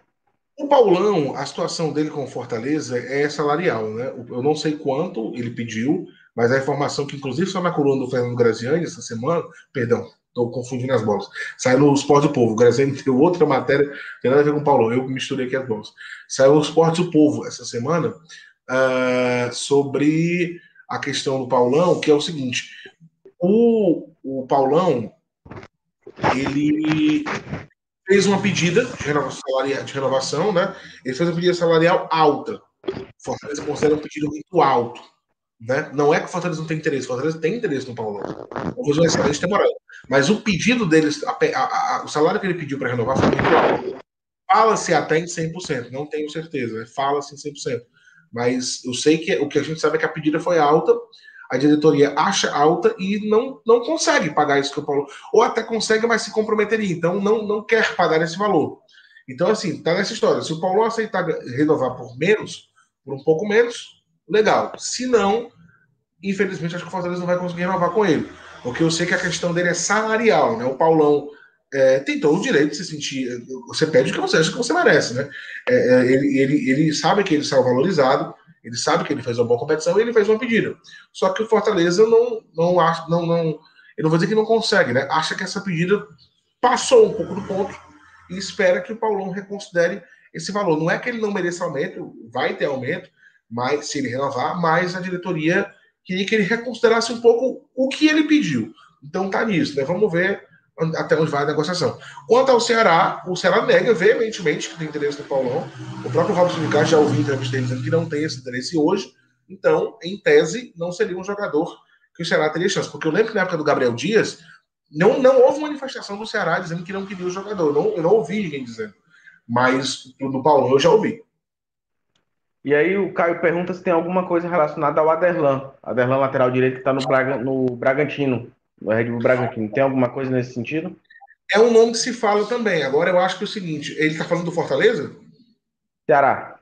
O Paulão, a situação dele com Fortaleza é salarial, né? Eu não sei quanto ele pediu, mas a informação que, inclusive, só na coluna do Fernando Graziani essa semana, perdão, estou confundindo as bolas, saiu no Esporte do Povo. O Graziani [LAUGHS] deu outra matéria, tem nada a ver com o Paulão, eu misturei aqui as bolas. Saiu no Esporte do Povo essa semana uh, sobre a questão do Paulão, que é o seguinte: o, o Paulão, ele fez uma pedida de renovação, salarial, de renovação, né? Ele fez uma pedida salarial alta. Fortaleza considera um pedido muito alto. Né? Não é que o Fortaleza não tem interesse, o Fortaleza tem interesse no Paulão. Fazer uma excelente temporada. Mas o pedido deles, a, a, a, o salário que ele pediu para renovar foi muito alto. Fala-se até em 100%, não tenho certeza, né? fala-se em 100%. Mas eu sei que o que a gente sabe é que a pedida foi alta, a diretoria acha alta e não, não consegue pagar isso que o Paulo. Ou até consegue, mas se comprometeria. Então não, não quer pagar esse valor. Então, assim, tá nessa história. Se o Paulo aceitar renovar por menos, por um pouco menos, legal. Se não, infelizmente, acho que o Fortaleza não vai conseguir renovar com ele. Porque eu sei que a questão dele é salarial, né? O Paulão é, tem todo o direito de se sentir. Você pede o que você acha que você merece, né? É, é ele, ele, ele sabe que ele saiu valorizado, ele sabe que ele fez uma boa competição e ele fez uma pedida. Só que o Fortaleza não, não acha, não, não, eu não vou dizer que não consegue, né? Acha que essa pedida passou um pouco do ponto e espera que o Paulão reconsidere esse valor. Não é que ele não mereça aumento, vai ter aumento, mas se ele renovar, mas a diretoria queria que ele reconsiderasse um pouco o que ele pediu. Então tá nisso, né? Vamos ver até onde vai a negociação. Quanto ao Ceará, o Ceará nega veementemente que tem interesse no Paulão. O próprio Robson Ricardo já ouviu entrevista dele dizendo que não tem esse interesse hoje. Então, em tese, não seria um jogador que o Ceará teria chance. Porque eu lembro que na época do Gabriel Dias, não, não houve manifestação do Ceará dizendo que não queria o jogador. Não, eu não ouvi ninguém dizendo. Mas do Paulão eu já ouvi. E aí o Caio pergunta se tem alguma coisa relacionada ao Aderlan. Aderlan, lateral direito, que está no, Braga, no Bragantino, no Red Bull Bragantino. Tem alguma coisa nesse sentido? É um nome que se fala também. Agora eu acho que é o seguinte, ele está falando do Fortaleza? Ceará.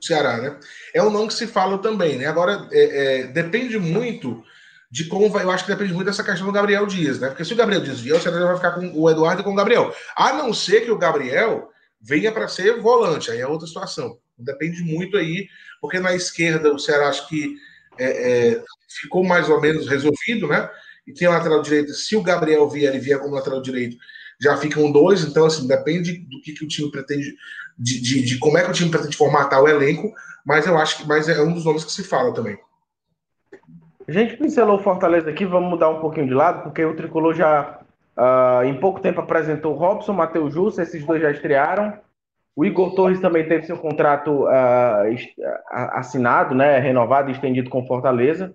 Ceará, né? É um nome que se fala também, né? Agora, é, é, depende muito de como vai. Eu acho que depende muito dessa questão do Gabriel Dias, né? Porque se o Gabriel Dias vier, o Ceará vai ficar com o Eduardo e com o Gabriel. A não ser que o Gabriel venha para ser volante, aí é outra situação. Depende muito aí, porque na esquerda o Ceará acho que é, é, ficou mais ou menos resolvido, né? E tem lateral direito. Se o Gabriel vier, e vier como lateral direito, já ficam dois. Então, assim, depende do que, que o time pretende, de, de, de, como é que o time pretende formatar o elenco. Mas eu acho que mas é um dos nomes que se fala também. A gente pincelou Fortaleza aqui, vamos mudar um pouquinho de lado, porque o Tricolor já, uh, em pouco tempo, apresentou Robson, Matheus Justo, esses dois já estrearam. O Igor Torres também teve seu contrato uh, assinado, né, renovado e estendido com Fortaleza.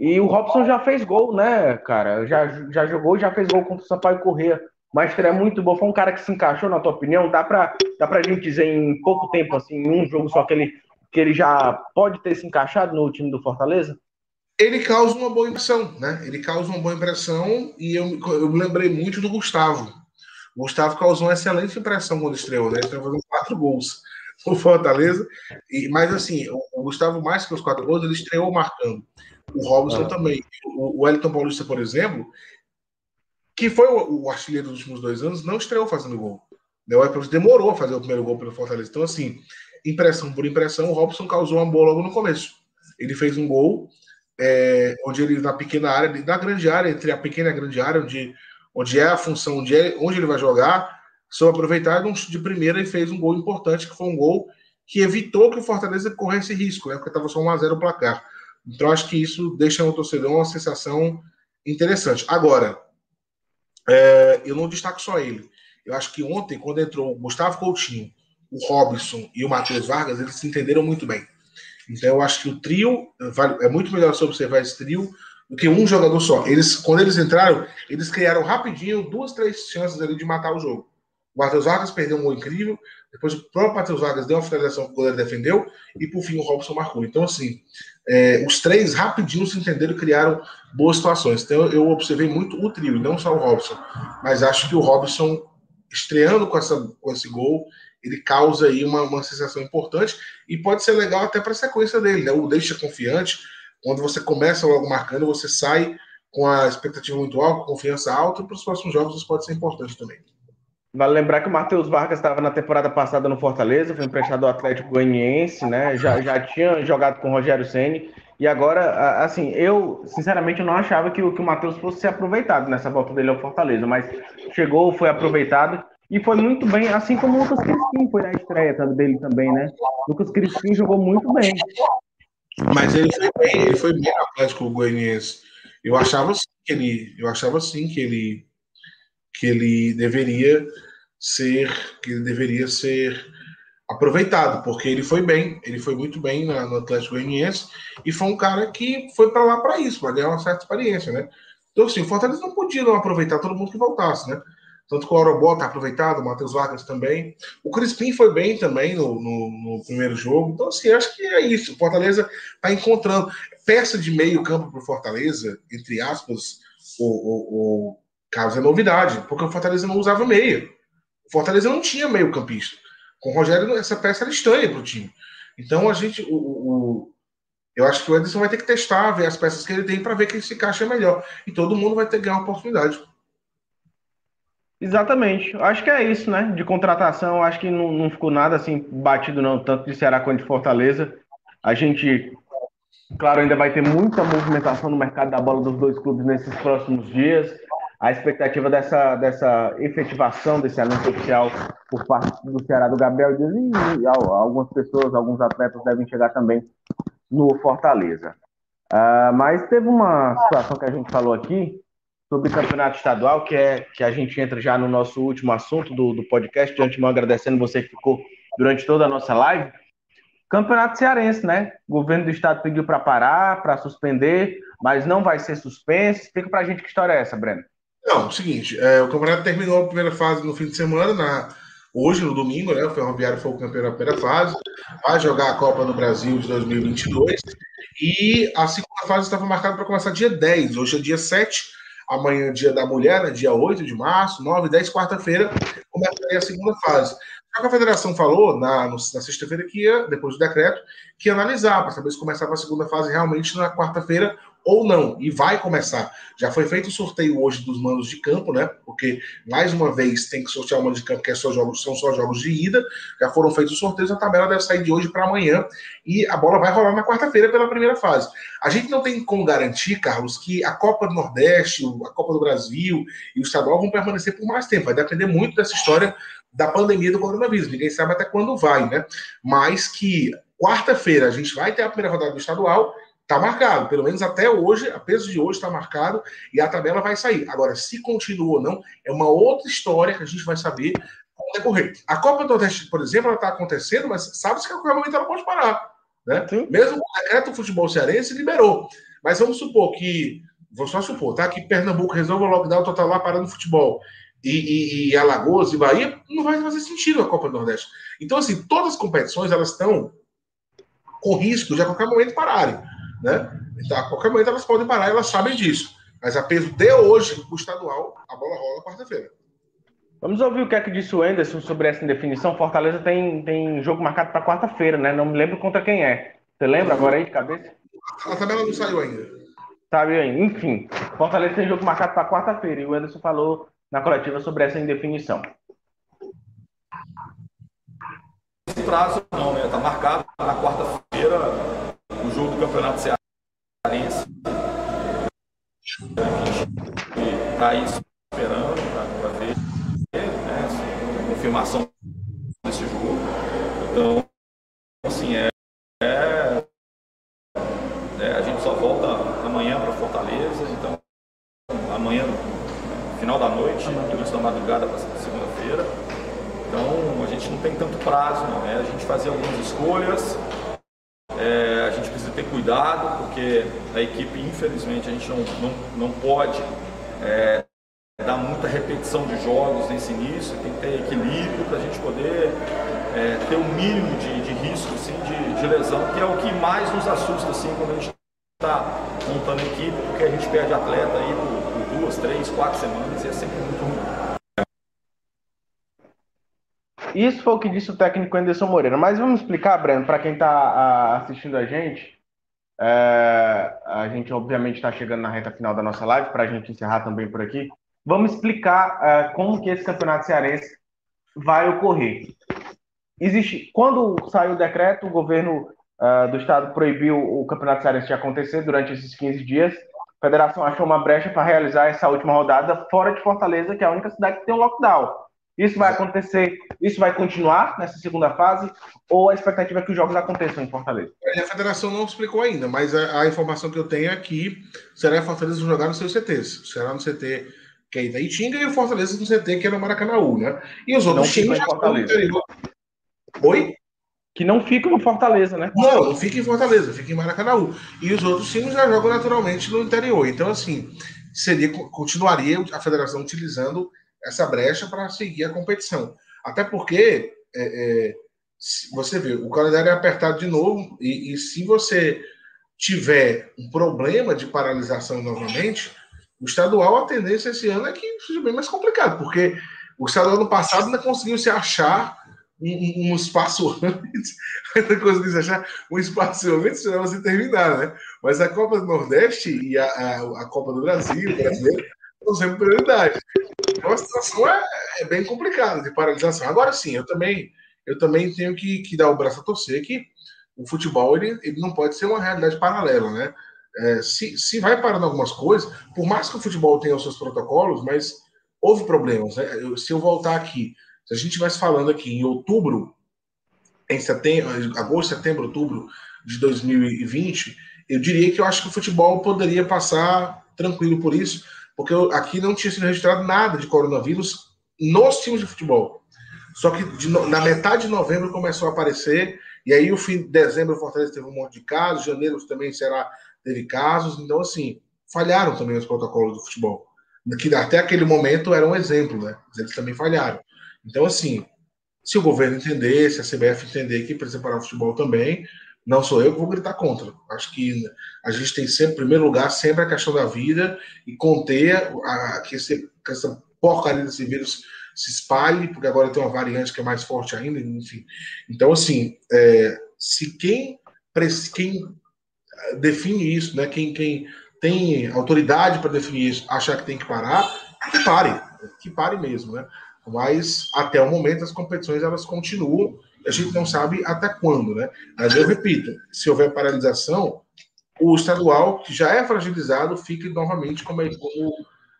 E o Robson já fez gol, né, cara? Já, já jogou já fez gol contra o Sampaio Corrêa. Mas é muito bom. Foi um cara que se encaixou, na tua opinião? Dá pra, dá pra gente dizer em pouco tempo, assim, em um jogo só, que ele, que ele já pode ter se encaixado no time do Fortaleza? Ele causa uma boa impressão, né? Ele causa uma boa impressão e eu, eu me lembrei muito do Gustavo. O Gustavo causou uma excelente impressão quando estreou, né? Ele estava fazendo quatro gols no Fortaleza. E, mas assim, o, o, Gustavo, mais que os quatro gols, ele estreou marcando. O Robson ah. também. O, o Wellington Paulista, por exemplo, que foi o, o, artilheiro dos últimos dois anos, não estreou fazendo gol. Né? O Wellington demorou a fazer o primeiro gol pelo Fortaleza. Então, assim, impressão por impressão, o Robson causou uma boa logo no começo. Ele fez um gol é, onde ele, na pequena área, na grande área, entre a pequena e a grande área, onde onde é a função, onde, é, onde ele vai jogar, soube aproveitar de primeira e fez um gol importante, que foi um gol que evitou que o Fortaleza corresse risco, né? Porque estava só 1x0 o placar. Então, acho que isso deixa no torcedor uma sensação interessante. Agora, é, eu não destaco só ele. Eu acho que ontem, quando entrou o Gustavo Coutinho, o Robson e o Matheus Vargas, eles se entenderam muito bem. Então, eu acho que o trio, é muito melhor você observar esse trio do que um jogador só. Eles, quando eles entraram, eles criaram rapidinho duas, três chances ali de matar o jogo. O Matheus Vargas perdeu um gol incrível, depois o próprio Matheus Vargas deu uma finalização que o goleiro defendeu, e por fim o Robson marcou. Então, assim, é, os três rapidinho se entenderam e criaram boas situações. Então, eu observei muito o trio, e não só o Robson. Mas acho que o Robson, estreando com, essa, com esse gol, ele causa aí uma, uma sensação importante e pode ser legal até para a sequência dele, né? O deixa confiante. Quando você começa logo marcando, você sai com a expectativa muito alta, confiança alta, para os próximos jogos isso pode ser importante também. Vale lembrar que o Matheus Vargas estava na temporada passada no Fortaleza, foi emprestado ao Atlético Goianiense, né? Já, já tinha jogado com o Rogério Ceni e agora, assim, eu sinceramente não achava que, que o Matheus fosse ser aproveitado nessa volta dele ao Fortaleza, mas chegou, foi aproveitado e foi muito bem, assim como o Lucas Crispim foi na estreia dele também, né? O Lucas Crispim jogou muito bem. Mas ele foi bem, ele foi bem no Atlético Goianiense. Eu achava que ele, eu achava assim que ele que ele deveria ser, que ele deveria ser aproveitado, porque ele foi bem, ele foi muito bem na, no Atlético Goianiense e foi um cara que foi para lá para isso, para ganhar uma certa experiência, né? Então, assim, o Fortaleza não podia não aproveitar todo mundo que voltasse, né? Tanto que o Orobó está aproveitado, o Matheus Vargas também. O Crispim foi bem também no, no, no, primeiro jogo. Então, assim, acho que é isso. O Fortaleza está encontrando peça de meio campo para o Fortaleza, entre aspas, o, o, o caso é novidade, porque o Fortaleza não usava meia. O Fortaleza não tinha meio campista. Com o Rogério, essa peça era estranha para o time. Então, a gente, o, o, eu acho que o Ederson vai ter que testar, ver as peças que ele tem para ver quem se encaixa melhor. E todo mundo vai ter que ganhar uma oportunidade. Exatamente. Acho que é isso, né? De contratação, acho que não, não ficou nada assim batido, não, tanto de Ceará quanto de Fortaleza. A gente, claro, ainda vai ter muita movimentação no mercado da bola dos dois clubes nesses próximos dias. A expectativa dessa, dessa efetivação desse anúncio oficial por parte do Ceará do Gabriel Dias e, e algumas pessoas, alguns atletas devem chegar também no Fortaleza. Uh, mas teve uma situação que a gente falou aqui sobre campeonato estadual, que é que a gente entra já no nosso último assunto do, do podcast, de antemão agradecendo você que ficou durante toda a nossa live. Campeonato Cearense, né? O governo do estado pediu para parar, para suspender, mas não vai ser suspenso. Explica para a gente que história é essa, Breno. Não, o seguinte, é, o campeonato terminou a primeira fase no fim de semana, na, hoje, no domingo, né? O Ferroviário foi o campeão da primeira fase, vai jogar a Copa do Brasil de 2022, e a segunda fase estava marcada para começar dia 10, hoje é dia 7, amanhã, dia da mulher, né, dia 8 de março, 9, 10, quarta-feira, começaria a segunda fase. Só que a federação falou na, na sexta-feira que ia, depois do decreto, que ia analisar para saber se começava a segunda fase realmente na quarta-feira ou não, e vai começar. Já foi feito o sorteio hoje dos mandos de campo, né? Porque mais uma vez tem que sortear o mando de campo, que é só jogos, são só jogos de ida. Já foram feitos os sorteios, a tabela deve sair de hoje para amanhã e a bola vai rolar na quarta-feira pela primeira fase. A gente não tem como garantir, Carlos, que a Copa do Nordeste, a Copa do Brasil e o estadual vão permanecer por mais tempo. Vai depender muito dessa história da pandemia do coronavírus. Ninguém sabe até quando vai, né? Mas que quarta-feira a gente vai ter a primeira rodada do estadual Está marcado, pelo menos até hoje, a peso de hoje está marcado e a tabela vai sair. Agora, se continua ou não, é uma outra história que a gente vai saber como decorrer. A Copa do Nordeste, por exemplo, ela está acontecendo, mas sabe-se que a qualquer momento ela pode parar. Né? Mesmo o decreto do futebol cearense liberou. Mas vamos supor que, vou só supor, tá? Que Pernambuco resolva o lockdown total lá parando o futebol. E, e, e, Alagoas e Bahia, não vai fazer sentido a Copa do Nordeste. Então, assim, todas as competições elas estão com risco de a qualquer momento pararem. Né? Então, a qualquer momento elas podem parar, elas sabem disso. Mas a peso de hoje, o estadual, a bola rola quarta-feira. Vamos ouvir o que é que disse o Anderson sobre essa indefinição. Fortaleza tem, tem jogo marcado para quarta-feira, né? Não me lembro contra quem é. Você lembra agora aí de cabeça? A tabela não saiu ainda. Saiu ainda. Enfim, Fortaleza tem jogo marcado para quarta-feira e o Anderson falou na coletiva sobre essa indefinição. Esse prazo não, né? Está marcado na quarta-feira o jogo do Campeonato Cearense. Está aí esperando para ver né, a confirmação desse jogo. Então, assim, é, é, é a gente só volta amanhã para Fortaleza, então amanhã, final da noite, início da madrugada para segunda-feira. Então a gente não tem tanto prazo, não. É a gente fazer algumas escolhas, é, a gente precisa ter cuidado, porque a equipe, infelizmente, a gente não, não, não pode é, dar muita repetição de jogos nesse início, tem que ter equilíbrio para a gente poder é, ter o um mínimo de, de risco assim, de, de, lesão, que é o que mais nos assusta assim, quando a gente está montando equipe, porque a gente perde atleta aí por, por, duas, três, quatro semanas e é sempre muito ruim. Isso foi o que disse o técnico Anderson Moreira. Mas vamos explicar, Breno, para quem está assistindo a gente. É, a gente, obviamente, está chegando na reta final da nossa live, para a gente encerrar também por aqui. Vamos explicar é, como que esse campeonato cearense vai ocorrer. Existe, quando saiu o decreto, o governo uh, do estado proibiu o campeonato cearense de acontecer durante esses 15 dias. A federação achou uma brecha para realizar essa última rodada fora de Fortaleza, que é a única cidade que tem um lockdown. Isso vai acontecer, isso vai continuar nessa segunda fase, ou a expectativa é que os jogos aconteçam em Fortaleza? A federação não explicou ainda, mas a, a informação que eu tenho é que será e Fortaleza jogar nos seus CTs. Será no CT que é Itaitinga, e o Fortaleza no CT que é no Maracanãú, né? E os outros times já no interior. Oi? Que não ficam em Fortaleza, né? Não, não fica em Fortaleza, fica em Maracanãú. E os outros times já jogam naturalmente no interior. Então, assim, seria continuaria a federação utilizando essa brecha para seguir a competição. Até porque é, é, você vê, o calendário é apertado de novo, e, e, se você tiver um problema de paralisação novamente, o estadual, a tendência esse ano é que seja bem mais complicado, porque o estadual ano passado ainda conseguiu se achar um, um espaço [LAUGHS] antes, ainda conseguiu se achar um espaço antes para você terminar, né? Mas a Copa do Nordeste e a, a, a Copa do Brasil, brasileiro, estão [LAUGHS] sempre prioridade. Então a situação é, é, bem complicada de paralisação. Agora sim, eu também, eu também tenho que, que dar o braço a torcer que o futebol ele, ele não pode ser uma realidade paralela, né? É, se, se vai parando algumas coisas, por mais que o futebol tenha os seus protocolos, mas houve problemas. Né? Eu, se eu voltar aqui, se a gente estivesse falando aqui em outubro, em setembro, agosto, setembro, outubro de 2020, eu diria que eu acho que o futebol poderia passar tranquilo por isso, porque aqui não tinha sido registrado nada de coronavírus nos times de futebol. Só que de, na metade de novembro começou a aparecer, e aí o fim de dezembro o Fortaleza teve um monte de casos, janeiro também será teve casos, então assim, falharam também os protocolos do futebol. Que até aquele momento era um exemplo, né? Mas eles também falharam. Então, assim, se o governo entender, se a CBF entender que precisa parar o futebol também, não sou eu que vou gritar contra. Acho que a gente tem sempre, em primeiro lugar, sempre a questão da vida e conter a, que, esse, que essa porcaria desse vírus se espalhe, porque agora tem uma variante que é mais forte ainda, enfim. Então, assim, é, se quem, quem define isso, né? Quem, quem tem autoridade para definir isso, achar que tem que parar, que pare, que pare mesmo, né? Mas até o momento as competições elas continuam, a gente não sabe até quando, né? Mas eu repito, se houver paralisação, o estadual, que já é fragilizado, fica novamente como, como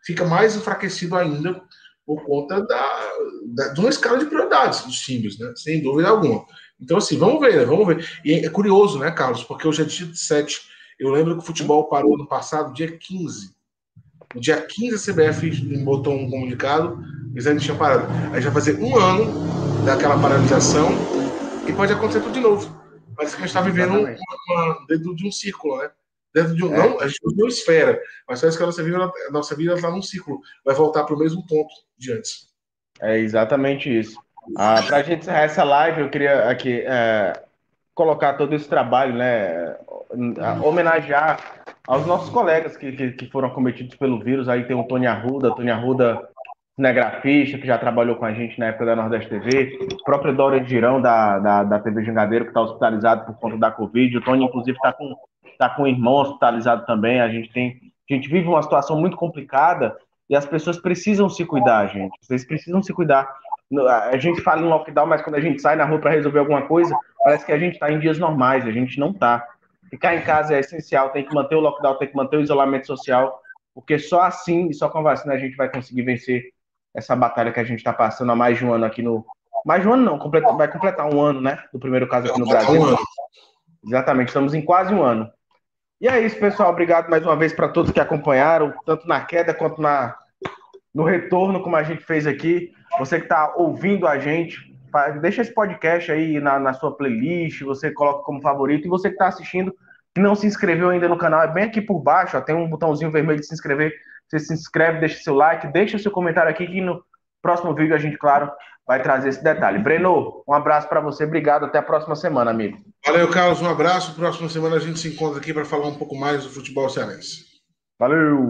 fica mais enfraquecido ainda por conta da, da, de uma escala de prioridades dos times, né? Sem dúvida alguma. Então, assim, vamos ver, né? Vamos ver. E é curioso, né, Carlos? Porque hoje é dia 7. Eu lembro que o futebol parou no passado, dia 15. No dia 15 a CBF botou um comunicado dizendo que tinha parado. Aí já fazer um ano daquela paralisação e pode acontecer tudo de novo. Parece que a gente está vivendo uma, uma, dentro de um círculo, né? Dentro de um. É. Não, a gente não esfera, mas parece que a nossa vida, a nossa vida está num círculo. Vai voltar para o mesmo ponto de antes. É exatamente isso. Ah, Para a gente encerrar essa live, eu queria aqui é, colocar todo esse trabalho, né? Homenagear aos nossos colegas que, que, que, foram cometidos pelo vírus. Aí tem o Tony Arruda, Tony Arruda, cinegrafista, que já trabalhou com a gente na época da Nordeste TV, o próprio Dória Girão, da, da, da TV Jangadeiro, que está hospitalizado por conta da Covid. O Tony, inclusive, está com, tá com irmão hospitalizado também. A gente tem. A gente vive uma situação muito complicada e as pessoas precisam se cuidar, gente. Vocês precisam se cuidar a gente fala em lockdown, mas quando a gente sai na rua para resolver alguma coisa, parece que a gente está em dias normais, a gente não está. Ficar em casa é essencial, tem que manter o lockdown, tem que manter o isolamento social, porque só assim e só com a vacina a gente vai conseguir vencer essa batalha que a gente está passando há mais de um ano aqui no. Mais de um ano não, completa... vai completar um ano, né? Do primeiro caso aqui no Brasil. Exatamente, estamos em quase um ano. E é isso, pessoal. Obrigado mais uma vez para todos que acompanharam, tanto na queda quanto na, no retorno, como a gente fez aqui. Você que está ouvindo a gente, deixa esse podcast aí na, na, sua playlist, você coloca como favorito. E você que está assistindo, que não se inscreveu ainda no canal, é bem aqui por baixo, ó, tem um botãozinho vermelho de se inscrever. Você se inscreve, deixa seu like, deixa seu comentário aqui, que no próximo vídeo a gente, claro, vai trazer esse detalhe. Breno, um abraço para você, obrigado, até a próxima semana, amigo. Valeu, Carlos, um abraço. Próxima semana a gente se encontra aqui para falar um pouco mais do futebol cearense. Valeu!